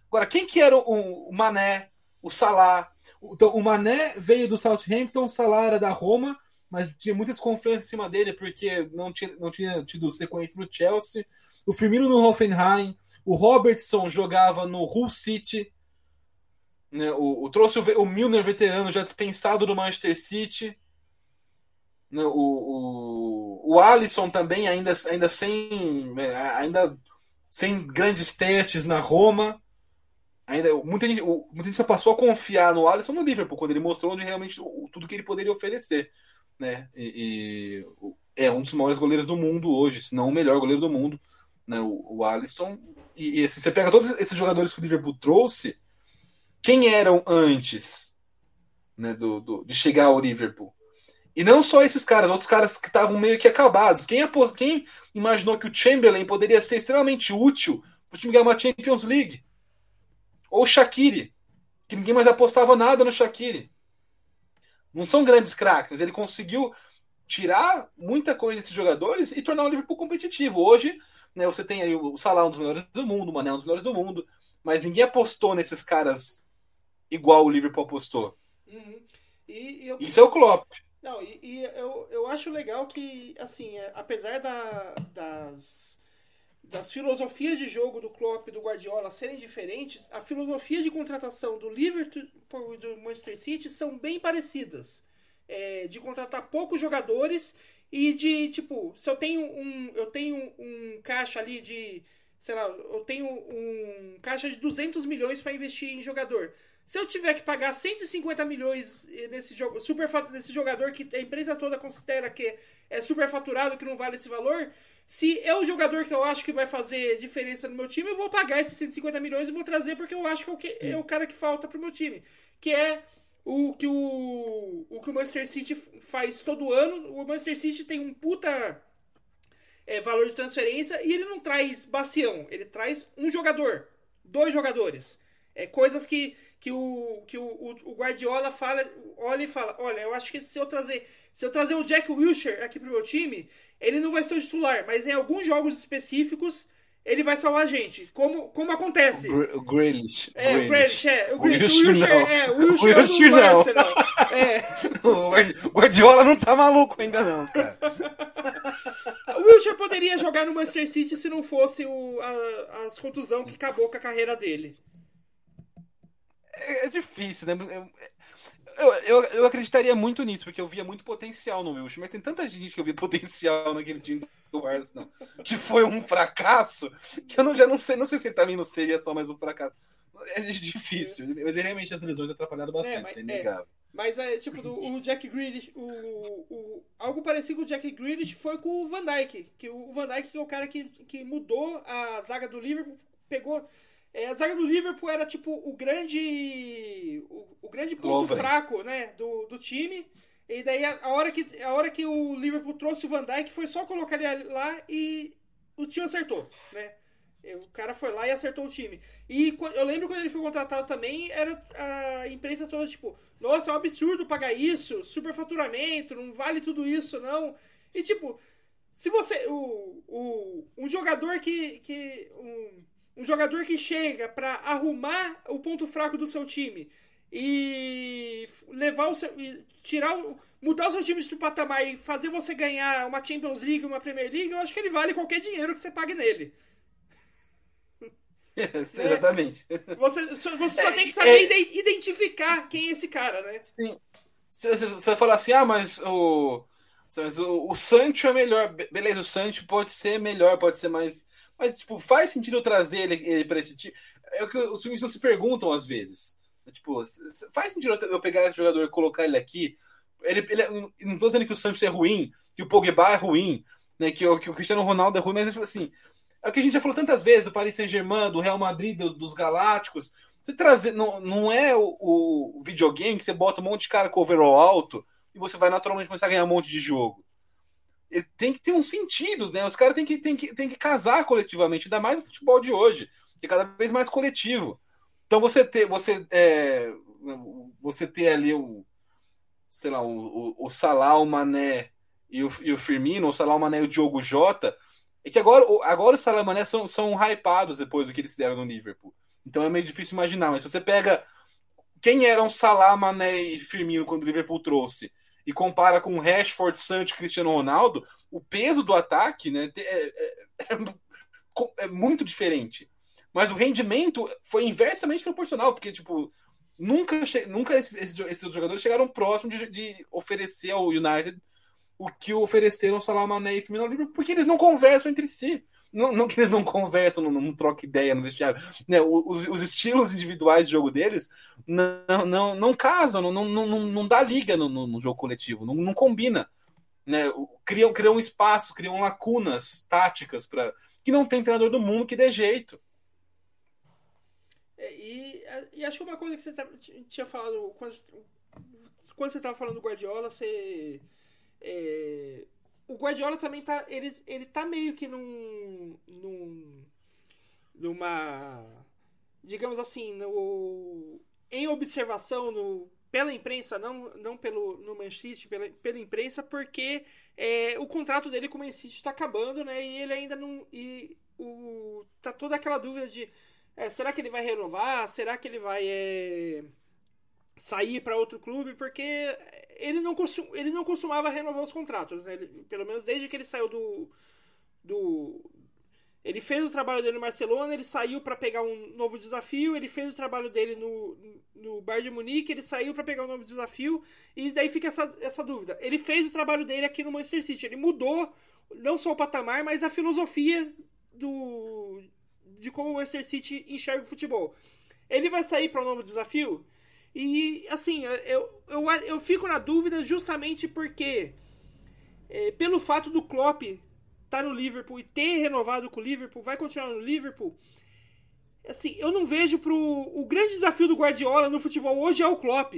Agora, quem que era o, o Mané, o Salah? Então, o Mané veio do Southampton, o Salah era da Roma, mas tinha muitas confianças em cima dele porque não tinha, não tinha tido sequência no Chelsea. O Firmino no Hoffenheim, o Robertson jogava no Hull City. Né? O, o, trouxe o, o Milner veterano já dispensado do Manchester City. Né? O, o, o Alisson também ainda, ainda sem né? ainda sem grandes testes na Roma ainda muita gente, muita gente só passou a confiar no Alisson no Liverpool quando ele mostrou onde realmente tudo que ele poderia oferecer, né? E, e, é um dos maiores goleiros do mundo hoje, se não o melhor goleiro do mundo, né? O, o Alisson e, e assim, você pega todos esses jogadores que o Liverpool trouxe, quem eram antes, né? Do, do de chegar ao Liverpool? E não só esses caras, outros caras que estavam meio que acabados. Quem, apost... Quem imaginou que o Chamberlain poderia ser extremamente útil para o time ganhar uma Champions League? Ou o Shaqiri, que ninguém mais apostava nada no Shaqiri. Não são grandes craques, mas ele conseguiu tirar muita coisa desses jogadores e tornar o Liverpool competitivo. Hoje, né, você tem aí o Salah, um dos melhores do mundo, o Mané, um dos melhores do mundo, mas ninguém apostou nesses caras igual o Liverpool apostou. Uhum. E, eu... Isso é o Klopp. Não, e, e, eu, eu acho legal que, assim, é, apesar da, das das filosofias de jogo do Klopp e do Guardiola serem diferentes, a filosofia de contratação do Liverpool e do Manchester City são bem parecidas. É, de contratar poucos jogadores e de, tipo, se eu tenho um, eu tenho um caixa ali de, sei lá, eu tenho um caixa de 200 milhões para investir em jogador. Se eu tiver que pagar 150 milhões nesse, jogo, super, nesse jogador que a empresa toda considera que é superfaturado, que não vale esse valor, se é o jogador que eu acho que vai fazer diferença no meu time, eu vou pagar esses 150 milhões e vou trazer porque eu acho que é o, que, é o cara que falta pro meu time. Que é o que o, o que o Manchester City faz todo ano. O Manchester City tem um puta é, valor de transferência e ele não traz bacião, ele traz um jogador, dois jogadores. É, coisas que, que, o, que o, o, Guardiola fala, olha e fala, olha, eu acho que se eu trazer se eu trazer o Jack Wilshere aqui pro meu time, ele não vai ser o titular, mas em alguns jogos específicos ele vai salvar a gente. Como, como acontece. O Grealish. É, o Grealish, é. O Grealish, o Wilshere, é. O Wilshere, não. É. o Guardiola não tá maluco ainda não, cara. o Wilshere poderia jogar no Manchester City se não fosse o, a, as contusão que acabou com a carreira dele. É, é difícil, né? Eu, eu, eu, acreditaria muito nisso, porque eu via muito potencial no Wilson, mas tem tanta gente que eu via potencial naquele time do Arsenal, que foi um fracasso, que eu não, já não sei, não sei se ele também não seria só mais um fracasso. É difícil, mas realmente as lesões atrapalharam bastante, é, mas, isso é inegável. É, mas é tipo, do, o Jack Grealish, o, o, algo parecido com o Jack Grealish foi com o Van Dijk, que o Van Dijk é o cara que, que mudou a zaga do Liverpool, pegou é, a zaga do Liverpool era tipo o grande o, o grande ponto fraco, né, do, do time. E daí a, a, hora que a hora que o Liverpool trouxe o Van Dijk foi só colocar ele lá e o time acertou, né? O cara foi lá e acertou o time. E eu lembro quando ele foi contratado também, era a imprensa toda tipo, nossa, é um absurdo pagar isso, superfaturamento, não vale tudo isso, não. E tipo, se você. O, o, um jogador que. que um, um jogador que chega para arrumar o ponto fraco do seu time e levar o seu, tirar o, mudar o seu time de patamar e fazer você ganhar uma Champions League, uma Premier League, eu acho que ele vale qualquer dinheiro que você pague nele. É, exatamente. Você, você só tem que saber é, identificar quem é esse cara, né? Sim. Você vai falar assim, ah, mas o, mas o, o Sancho é melhor. Beleza, o Sancho pode ser melhor, pode ser mais mas, tipo, faz sentido eu trazer ele, ele para esse time? É o que os filmes não se perguntam às vezes. Tipo, faz sentido eu pegar esse jogador e colocar ele aqui? Ele, ele, é, não tô dizendo que o Santos é ruim, que o Pogba é ruim, né, que, o, que o Cristiano Ronaldo é ruim, mas tipo assim, é o que a gente já falou tantas vezes, o Paris Saint-Germain, do Real Madrid, do, dos Galácticos. Você trazer, não, não é o, o, videogame que você bota um monte de cara com overall alto e você vai naturalmente começar a ganhar um monte de jogo tem que ter um sentido, né? Os caras têm que, têm, que, têm que casar coletivamente, ainda mais o futebol de hoje, que é cada vez mais coletivo. Então você ter, você, é, você ter ali o, sei lá, o, o, o Salah, o Mané e o, e o Firmino, o Salah, o Mané e o Diogo Jota, é que agora, agora o Salah e o Mané são, são hypados depois do que eles fizeram no Liverpool. Então é meio difícil imaginar, mas se você pega quem eram Salah, Mané e Firmino quando o Liverpool trouxe e compara com Rashford, Sancho, Cristiano Ronaldo, o peso do ataque né, é, é, é, é, muito diferente. Mas o rendimento foi inversamente proporcional, porque, tipo, nunca, nunca esses, esses, jogadores chegaram próximo de, de, oferecer ao United o que ofereceram Salah, Mané e Firmino Liverpool, porque eles não conversam entre si. Não, não, que eles não conversam, não, não trocam ideia no vestiário. Né, os, os, estilos individuais de jogo deles não, não, não casam, não, não, não, não dá liga no, no, jogo coletivo, não, não combina. Né, criam, criam espaços, criam lacunas táticas para que não tem treinador do mundo que dê jeito. É, e, e, acho que uma coisa que você tá, tinha falado quando, quando você estava falando do Guardiola, você é, o Guardiola também tá. Ele, ele tá meio que num. num numa. Digamos assim, no, em observação no, pela imprensa, não, não pelo no Manchester, pela, pela imprensa, porque é, o contrato dele com o Manchester está acabando, né? E ele ainda não. E o, tá toda aquela dúvida de é, será que ele vai renovar? Será que ele vai é, sair para outro clube? Porque ele não, costum, ele não costumava renovar os contratos, né? Ele, pelo menos desde que ele saiu do. do ele fez o trabalho dele no Barcelona, ele saiu para pegar um novo desafio, ele fez o trabalho dele no, no Bayern de Munique, ele saiu para pegar um novo desafio, e daí fica essa, essa dúvida. Ele fez o trabalho dele aqui no Manchester City, ele mudou não só o patamar, mas a filosofia do de como o Manchester City enxerga o futebol. Ele vai sair para um novo desafio? E assim, eu, eu, eu fico na dúvida justamente porque, é, pelo fato do Klopp estar tá no Liverpool e ter renovado com o Liverpool, vai continuar no Liverpool. Assim, eu não vejo pro. O grande desafio do Guardiola no futebol hoje é o Klopp.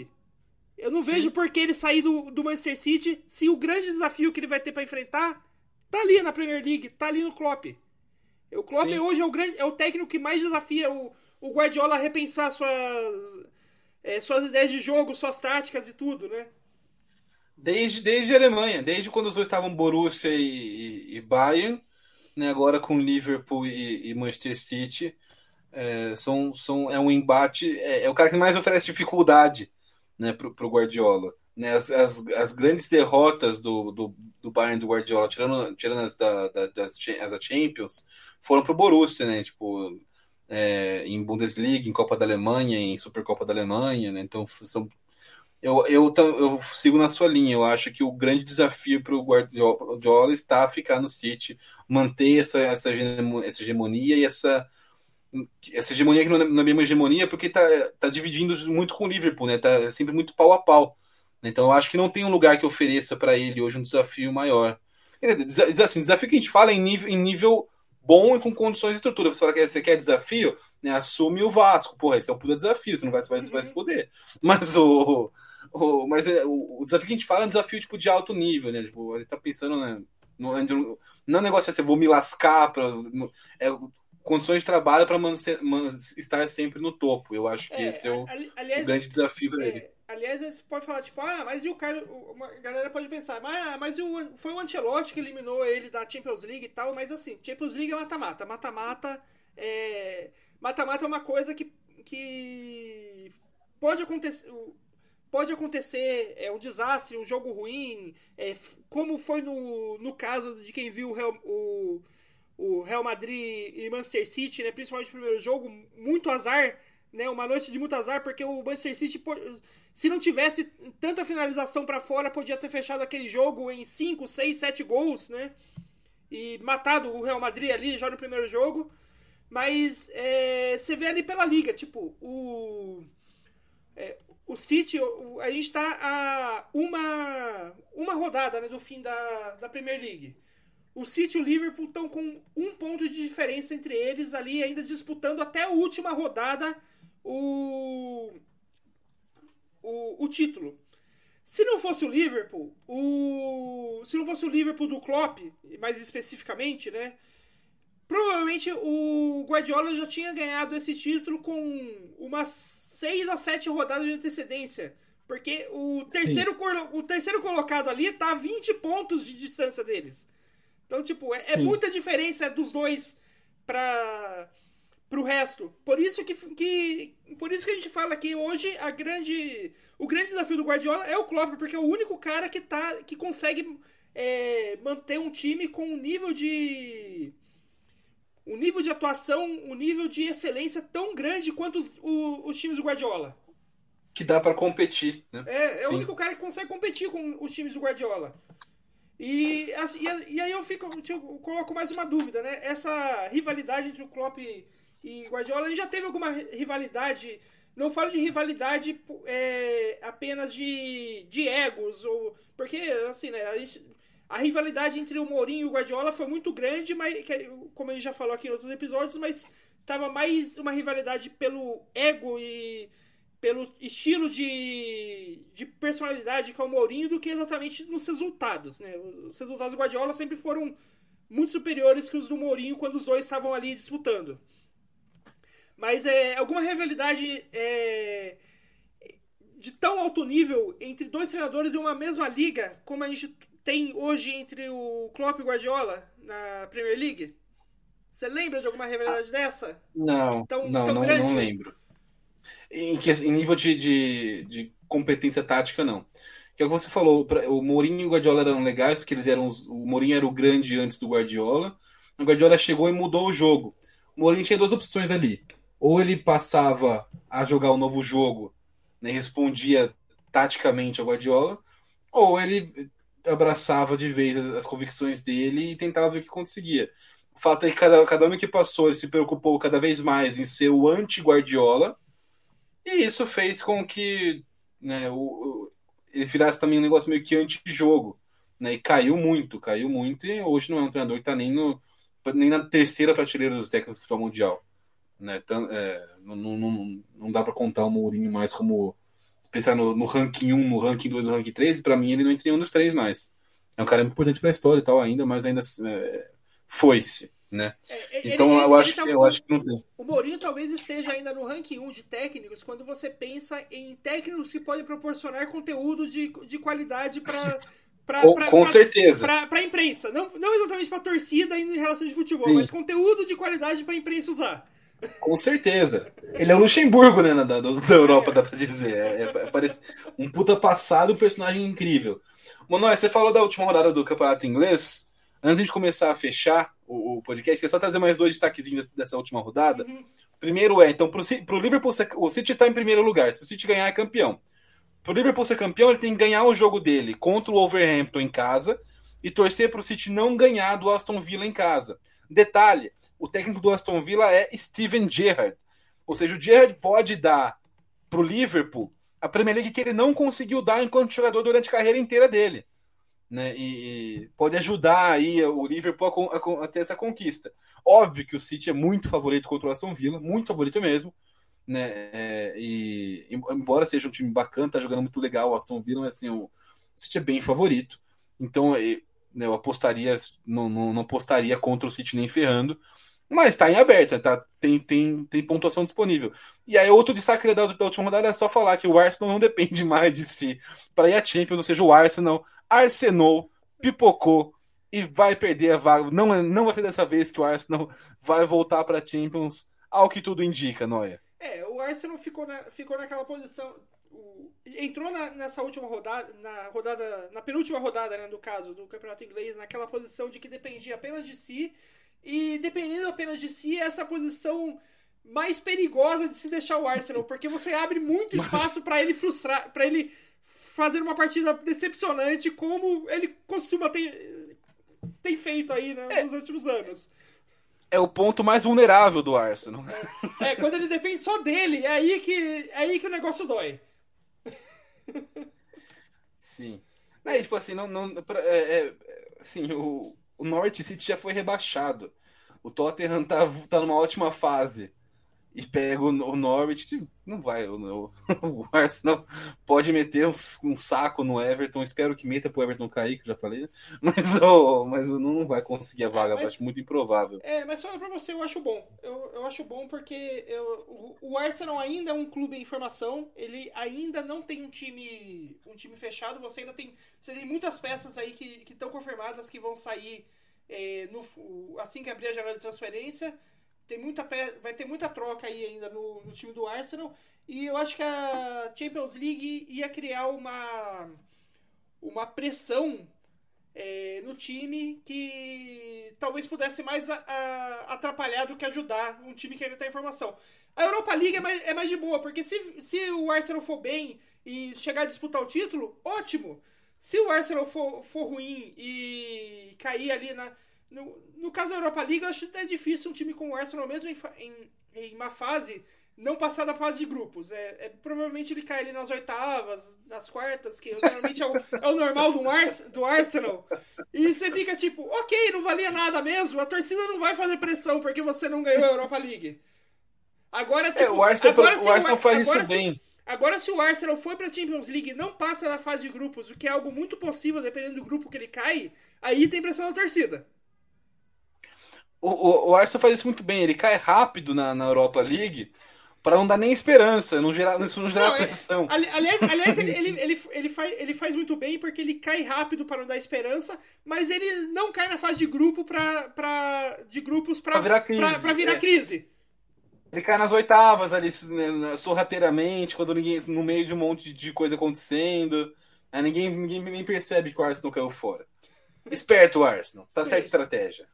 Eu não Sim. vejo por que ele sair do, do Manchester City se o grande desafio que ele vai ter para enfrentar tá ali na Premier League, tá ali no Klopp. O Klopp Sim. hoje é o, grande, é o técnico que mais desafia o, o Guardiola a repensar suas, é, suas ideias de jogo, suas táticas e tudo, né? Desde, desde a Alemanha, desde quando os dois estavam Borussia e, e, e Bayern, né, agora com Liverpool e, e Manchester City, é, são, são, é um embate, é, é, o cara que mais oferece dificuldade né, para o Guardiola. Né, as, as, as, grandes derrotas do, do, do Bayern do Guardiola, tirando, tirando as da, da, das as da Champions, foram para o Borussia, né? Tipo, é, em Bundesliga, em Copa da Alemanha, em Supercopa da Alemanha, né? Então são eu, eu, eu sigo na sua linha. Eu acho que o grande desafio para o Guardiola está a ficar no City, manter essa, essa, hegemonia e essa, essa hegemonia que não é, é mesma hegemonia, porque está tá dividindo muito com o Liverpool, né? Tá sempre muito pau a pau. Então eu acho que não tem um lugar que ofereça para ele hoje um desafio maior. Assim, desafio que a gente fala em nível, em nível bom e com condições de estrutura. Você fala que você quer desafio, né? Assume o Vasco. Porra, esse é um puta desafio, você não vai, você vai, você vai se poder. Mas o, o, mas é, o, o, desafio que a gente fala é um desafio tipo, de alto nível, né? Tipo, ele tá pensando, né? No, no, não é um negócio assim, vou me lascar para é, condições de trabalho para estar sempre no topo. Eu acho que é, esse é o, aliás, o grande desafio para é, ele. Aliás, você pode falar, tipo, ah, mas e o cara. Uma galera pode pensar, ah, mas o, foi o Ancelotti que eliminou ele da Champions League e tal, mas assim, Champions League é mata-mata. Mata-mata é. Mata-mata é uma coisa que, que pode acontecer pode acontecer é, um desastre, um jogo ruim, é, como foi no, no caso de quem viu o Real, o, o Real Madrid e Manchester City, né, principalmente no primeiro jogo, muito azar, né, uma noite de muito azar, porque o Manchester City, se não tivesse tanta finalização para fora, podia ter fechado aquele jogo em 5, 6, 7 gols, né, e matado o Real Madrid ali já no primeiro jogo. Mas é, você vê ali pela liga, tipo, o, é, o City, a gente está a uma, uma rodada né, do fim da, da Premier League. O City e o Liverpool estão com um ponto de diferença entre eles ali, ainda disputando até a última rodada o, o, o título. Se não fosse o Liverpool, o, se não fosse o Liverpool do Klopp, mais especificamente, né? Provavelmente o Guardiola já tinha ganhado esse título com umas 6 a 7 rodadas de antecedência. Porque o terceiro, o terceiro colocado ali tá a 20 pontos de distância deles. Então, tipo, é, é muita diferença dos dois para pro resto. Por isso que, que por isso que a gente fala que hoje a grande o grande desafio do Guardiola é o Klopp, porque é o único cara que tá que consegue é, manter um time com um nível de um nível de atuação, um nível de excelência tão grande quanto os, os, os times do Guardiola. Que dá para competir. Né? É, é o único cara que consegue competir com os times do Guardiola. E, e, e aí eu fico, eu coloco mais uma dúvida, né? Essa rivalidade entre o Klopp e, e Guardiola, gente já teve alguma rivalidade não falo de rivalidade é, apenas de, de egos, ou, porque, assim, né, a gente, a rivalidade entre o Mourinho e o Guardiola foi muito grande, mas como gente já falou aqui em outros episódios, mas tava mais uma rivalidade pelo ego e pelo estilo de, de personalidade que é o Mourinho do que exatamente nos resultados, né? Os resultados do Guardiola sempre foram muito superiores que os do Mourinho quando os dois estavam ali disputando. Mas é alguma rivalidade é, de tão alto nível entre dois treinadores em uma mesma liga, como a gente tem hoje entre o Klopp e o Guardiola na Premier League? Você lembra de alguma rivalidade ah, dessa? Não, tão, não, tão não, não, lembro. Em, que, em nível de, de, de, competência tática, não. Que é o que você falou, o Mourinho e o Guardiola eram legais, porque eles eram os, o Mourinho era o grande antes do Guardiola. O Guardiola chegou e mudou o jogo. O Mourinho tinha duas opções ali. Ou ele passava a jogar um novo jogo, né, respondia taticamente ao Guardiola, ou ele abraçava de vez as, as, convicções dele e tentava ver o que conseguia. O fato é que cada, cada ano que passou ele se preocupou cada vez mais em ser o anti-Guardiola, e isso fez com que né, o, o, ele virasse também um negócio meio que anti-jogo. Né, e caiu muito, caiu muito, e hoje não é um treinador que está nem, no, nem na terceira prateleira dos técnicos do futebol mundial. Né, é, não, não, não dá para contar o Mourinho mais como pensar no, no ranking 1, no ranking 2, no ranking 3, para mim ele não entra em um dos três mais. É um cara muito importante para a história e tal ainda, mas ainda é, foi-se, né? É, então ele, eu, acho, tá, eu acho que não tem. O Mourinho talvez esteja ainda no ranking 1 de técnicos quando você pensa em técnicos que podem proporcionar conteúdo de, de qualidade para Pra, com, pra, com pra, certeza. Pra, pra imprensa. Não, não exatamente pra torcida em relação de futebol, Sim. mas conteúdo de qualidade pra imprensa usar. Com certeza. Ele é o Luxemburgo, né, da, da Europa, dá pra dizer. É, é, é um puta passado, um personagem incrível. Mano, você falou da última rodada do Campeonato Inglês. Antes de começar a fechar o, o podcast, queria só trazer mais dois destaquezinhos dessa última rodada. Uhum. Primeiro é, então, pro, pro Liverpool, o City tá em primeiro lugar. Se o City ganhar, é campeão. Pro Liverpool ser campeão, ele tem que ganhar o jogo dele contra o Wolverhampton em casa e torcer pro City não ganhar do Aston Villa em casa. Detalhe, o técnico do Aston Villa é Steven Gerrard. Ou seja, o Gerrard pode dar pro Liverpool a Premier League que ele não conseguiu dar enquanto jogador durante a carreira inteira dele. Né? E, e pode ajudar aí o Liverpool a, a, a, ter essa conquista. Óbvio que o City é muito favorito contra o Aston Villa, muito favorito mesmo né? É, e embora seja um time bacana, tá jogando muito legal, o Aston Villa, assim, o City é bem favorito. Então eu, né, eu apostaria, não, não, não, apostaria contra o City nem ferrando, mas tá em aberto, tá, tem, tem, tem pontuação disponível. E aí, outro destaque da, da última rodada é só falar que o Arsenal não depende mais de si para ir a Champions, ou seja, o Arsenal arsenou, pipocou e vai perder a vaga. Não, é, não vai ser dessa vez que o Arsenal vai voltar para Champions, ao que tudo indica, Noia. É, o Arsenal ficou, na, ficou naquela posição. O, entrou na, nessa última rodada, na rodada, na penúltima rodada, né, no caso, do campeonato inglês, naquela posição de que dependia apenas de si. E dependendo apenas de si, essa posição mais perigosa de se deixar o Arsenal, porque você abre muito espaço para ele frustrar, para ele fazer uma partida decepcionante, como ele costuma ter, ter feito aí né, nos é. últimos anos é o ponto mais vulnerável do Arsenal. É, quando ele depende só dele, é aí que, é aí que o negócio dói. Sim. É, tipo assim, não, não, é, é, assim, o, o Norte City já foi rebaixado. O Tottenham tá, tá numa ótima fase e pega o, o Norwich, tipo, não vai. O, o, Arsenal pode meter um, um, saco no Everton. Espero que meta pro Everton cair, que eu já falei. Né? Mas, oh, mas não vai conseguir a vaga, mas, acho muito improvável. É, mas só pra você, eu acho bom. Eu, eu acho bom porque eu, o, o Arsenal ainda é um clube em formação. Ele ainda não tem um time um time fechado. Você ainda tem, você tem muitas peças aí que estão confirmadas que vão sair é, no, assim que abrir a janela de transferência tem muita vai ter muita troca aí ainda no, no, time do Arsenal e eu acho que a Champions League ia criar uma uma pressão é, no time que talvez pudesse mais a, a, atrapalhar do que ajudar um time que ainda está em formação. A Europa League é mais, é mais de boa, porque se, se o Arsenal for bem e chegar a disputar o título, ótimo. Se o Arsenal for, for ruim e cair ali na, no, no caso da Europa League, eu acho até difícil um time como o Arsenal, mesmo em, em, em uma fase, não passar da fase de grupos. É, é, provavelmente ele cai ali nas oitavas, nas quartas, que normalmente é o, é o normal do, Ar, do Arsenal. E você fica tipo, ok, não valia nada mesmo, a torcida não vai fazer pressão porque você não ganhou a Europa League. Agora, tipo, é, o Arsenal, agora, o Arsenal o, faz agora, isso bem. Agora, se o Arsenal foi pra Champions League e não passa da fase de grupos, o que é algo muito possível, dependendo do grupo que ele cai, aí tem pressão da torcida. O, o, Arsenal faz isso muito bem, ele cai rápido na, na Europa League para não dar nem esperança, não gerar, isso não gerar não, é, pressão. É, aliás, aliás ele, ele, ele, ele, faz, ele faz muito bem porque ele cai rápido para não dar esperança, mas ele não cai na fase de grupo pra, pra, de grupos para virar crise. Pra, pra virar é. crise. Ele cai nas oitavas ali, né, sorrateiramente, quando ninguém. no meio de um monte de coisa acontecendo. Né, ninguém, ninguém nem percebe que o Arsenal caiu fora. Esperto o Arsenal. Tá certa estratégia.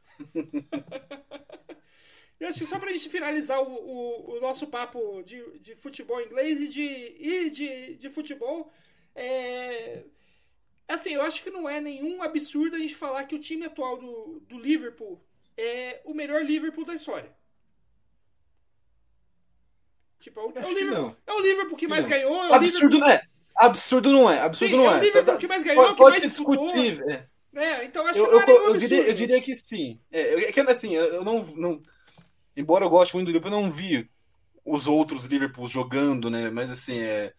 Eu acho que só pra gente finalizar o, o, o, nosso papo de, de futebol inglês e de, e de, de futebol, é... assim, eu acho que não é nenhum absurdo a gente falar que o time atual do, do Liverpool é o melhor Liverpool da história. Tipo, é o, é o Liverpool, é o Liverpool que mais não. ganhou. É absurdo Liverpool... não é. Absurdo não é. Absurdo sim, não é. É o Liverpool tá, que mais ganhou, pode, que pode mais se discutir. É. É, então acho eu, que não é eu, eu, diria, eu diria que sim. É, é que assim, eu não, não. Embora eu goste muito do Liverpool, eu não vi os outros Liverpool jogando, né? Mas assim, é,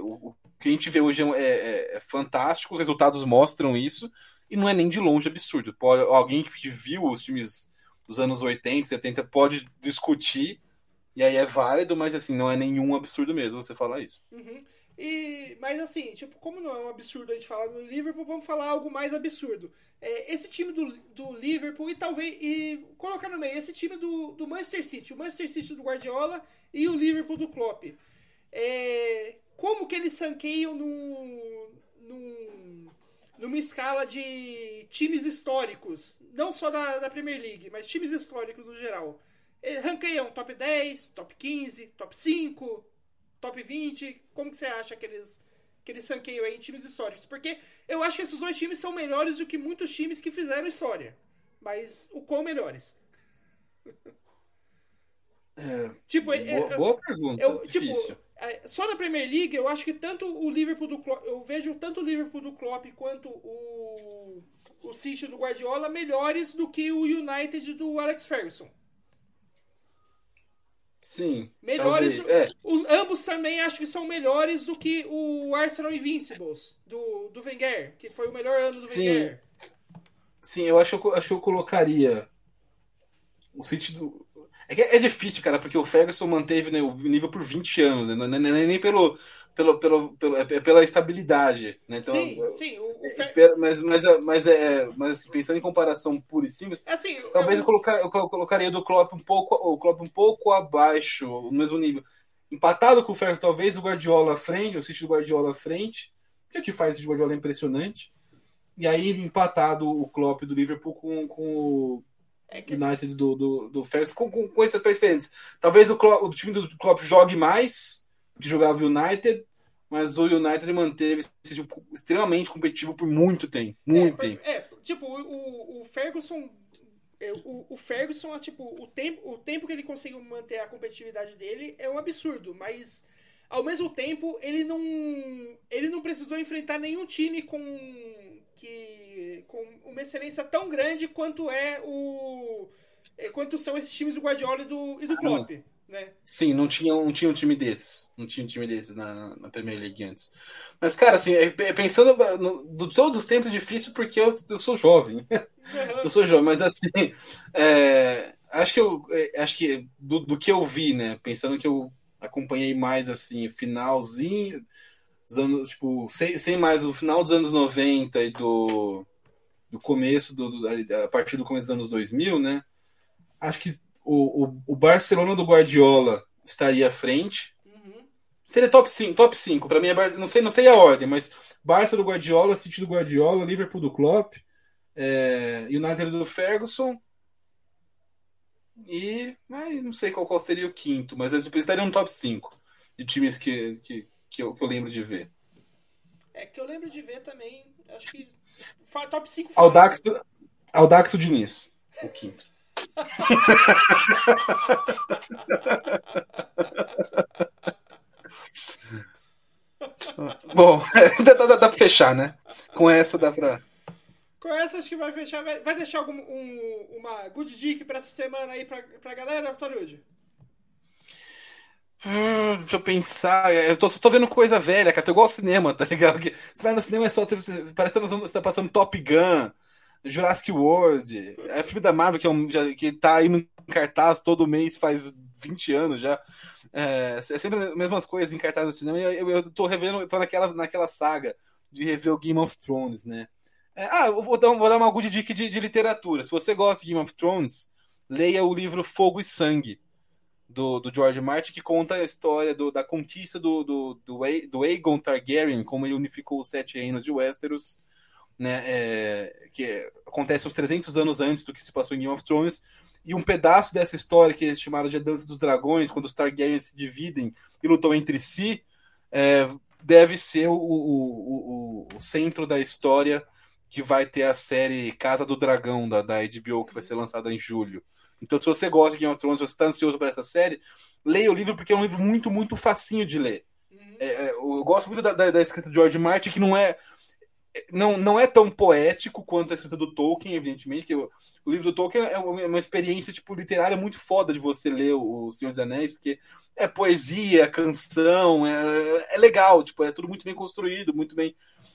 o, que a gente vê hoje é, é, é, fantástico, os resultados mostram isso, e não é nem de longe absurdo. Pode, alguém que viu os times dos anos 80, 70 pode discutir, e aí é válido, mas assim, não é nenhum absurdo mesmo você falar isso. Uhum. E, mas assim, tipo, como não é um absurdo a gente falar do Liverpool, vamos falar algo mais absurdo. É, esse time do, do Liverpool e talvez. E colocar no meio, esse time do, do Manchester City, o Manchester City do Guardiola e o Liverpool do Klopp. É, como que eles sanqueiam num, num, numa escala de times históricos, não só da, da Premier League, mas times históricos no geral. É, ranqueiam top 10, top 15, top 5, top 20? Como que você acha que eles, que eles sanqueiam aí em times históricos? Porque eu acho que esses dois times são melhores do que muitos times que fizeram história. Mas o quão melhores? É, tipo, é, boa, boa pergunta. Eu, tipo, é, só na Premier League, eu acho que tanto o Liverpool do Klopp, eu vejo tanto o Liverpool do Klopp quanto o, o City do Guardiola melhores do que o United do Alex Ferguson. Sim. Melhores. É. Os, ambos também acho que são melhores do que o Arsenal Invincibles do, do Wenger, que foi o melhor ano do Sim. Wenger. Sim, eu acho, acho que eu colocaria o City do. É, é difícil, cara, porque o Ferguson manteve né, o nível por 20 anos, né? Não, é nem pelo, pelo, pelo, pelo, é, é pela estabilidade, né? Então, sim, sim. O, o espero, mas, mas, mas, é, mas assim, pensando em comparação pura e simples, assim, talvez eu, eu, colocar, eu colocaria do Klopp um pouco, o Klopp um pouco abaixo, no mesmo nível. Empatado com o Ferguson, talvez o Guardiola à frente, o City do Guardiola à frente, que é o que faz esse Guardiola é impressionante. E aí empatado o Klopp do Liverpool com, com o é que... United do, do, do com, com, com esses diferentes. Talvez o, Klopp, o time do Klopp jogue mais jogava o United, mas o United manteve seja, extremamente competitivo por muito tempo. Muito é, tempo. É, tipo, o, o Ferguson. É, o, o Ferguson, tipo, o tempo, o tempo que ele conseguiu manter a competitividade dele é um absurdo, mas ao mesmo tempo ele não ele não precisou enfrentar nenhum time com que com uma excelência tão grande quanto é o é, quanto são esses times do Guardiola e do, e do Klopp. Né? Sim, não tinha, não tinha um time desses. Não tinha um time desses na, na Premier League antes. Mas, cara, assim, é, é, pensando no, de todos os tempos é difícil porque eu, eu sou jovem. Eu sou jovem, mas assim. É, acho que eu acho que do, do, que eu vi, né? Pensando que eu acompanhei mais assim, finalzinho dos anos, tipo, sem, sem mais o final dos anos 90 e do, do começo, do, do, a partir do começo dos anos 2000, né? Acho que o, o, o Barcelona do Guardiola estaria à frente. Uhum. Seria top 5, top 5. Para mim, é, não, sei, não sei a ordem, mas Barça do Guardiola, City do Guardiola, Liverpool do Klopp, é, United do Ferguson. E mas não sei qual, qual seria o quinto, mas eles estariam no top 5 de times que, que, que, eu, que eu lembro de ver. É que eu lembro de ver também, acho que top 5 Aldax, Aldax Diniz, o quinto. Bom, dá, dá, dá pra fechar, né? Com essa dá pra. Com essa acho que vai fechar. Vai, vai deixar algum, um, uma good dick pra essa semana aí pra, pra galera, Tarude? Hum, deixa eu pensar. Eu tô, só tô vendo coisa velha, cara. Tô igual ao cinema, tá ligado? Porque você vai no cinema é só. Parece que você tá passando Top Gun. Jurassic World, é filme da Marvel que, é um, já, que tá aí no cartaz todo mês faz 20 anos já. É, é sempre as mesmas coisas em cartaz no cinema. Eu, eu, eu tô revendo, tô naquela, naquela saga de rever o Game of Thrones, né? É, ah, eu vou dar, vou dar uma good dica de, de literatura. Se você gosta de Game of Thrones, leia o livro Fogo e Sangue, do, do George Martin, que conta a história do, da conquista do, do, do, do Aegon Targaryen, como ele unificou os sete reinos de Westeros né, é, que acontece uns 300 anos antes do que se passou em Game of Thrones, e um pedaço dessa história que eles chamaram de A Dança dos Dragões, quando os Targaryens se dividem e lutam entre si, é, deve ser o, o, o, o, centro da história que vai ter a série Casa do Dragão da, da HBO, que vai ser lançada em julho. Então, se você gosta de Game of Thrones, se você está ansioso para essa série, leia o livro, porque é um livro muito, muito facinho de ler. Uhum. É, é eu gosto muito da, da, da escrita de George Martin, que não é não, não é tão poético quanto a escrita do Tolkien, evidentemente, que o, livro do Tolkien é uma, uma, experiência tipo, literária muito foda de você ler o, Senhor dos Anéis, porque é poesia, canção, é, é legal, tipo, é tudo muito bem construído, muito bem.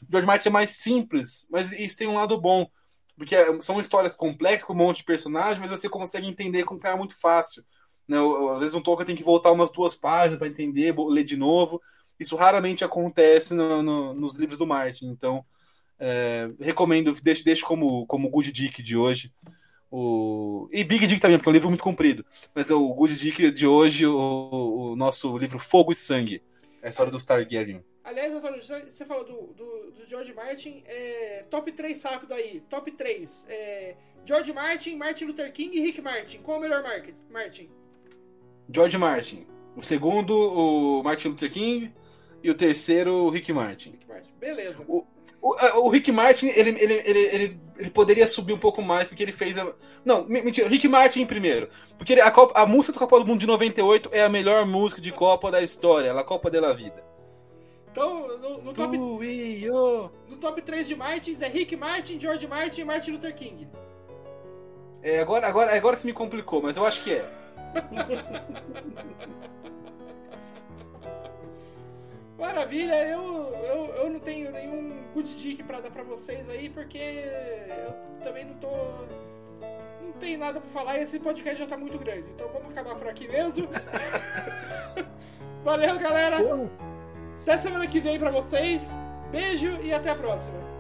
George Martin é mais simples, mas isso tem um lado bom, porque é, são histórias complexas, com um monte de personagens, mas você consegue entender e acompanhar muito fácil. Né? Às vezes um Tolkien tem que voltar umas duas páginas para entender, ler de novo. Isso raramente acontece no, no, nos livros do Martin, então é, recomendo, deixo, deixo como, como Good Dick de hoje. O... E Big Dick também, porque é um livro muito comprido. Mas é o Good Dick de hoje, o, o nosso livro Fogo e Sangue. É a história do Targaryen. Aliás, você falou do, do, do George Martin. É, top 3 rápido aí. Top 3. É, George Martin, Martin Luther King e Rick Martin. Qual é o melhor Martin? George Martin. O segundo, o Martin Luther King. E o terceiro, o Rick Martin. Rick Martin. Beleza. O, o, o, Rick Martin, ele, ele, ele, ele, ele poderia subir um pouco mais, porque ele fez. A... Não, mentira, Rick Martin em primeiro. Porque ele, a, Copa, a música do Copa do Mundo de 98 é a melhor música de Copa da história, a Copa da Vida. Então, no, no top. No top 3 de Martins é Rick Martin, George Martin e Martin Luther King. É, agora, agora, agora se me complicou, mas eu acho que é. Maravilha, eu, eu, eu não tenho nenhum good dick pra dar pra vocês aí, porque eu também não tô. Não tem nada pra falar e esse podcast já tá muito grande. Então vamos acabar por aqui mesmo. Valeu, galera! Até semana que vem pra vocês. Beijo e até a próxima.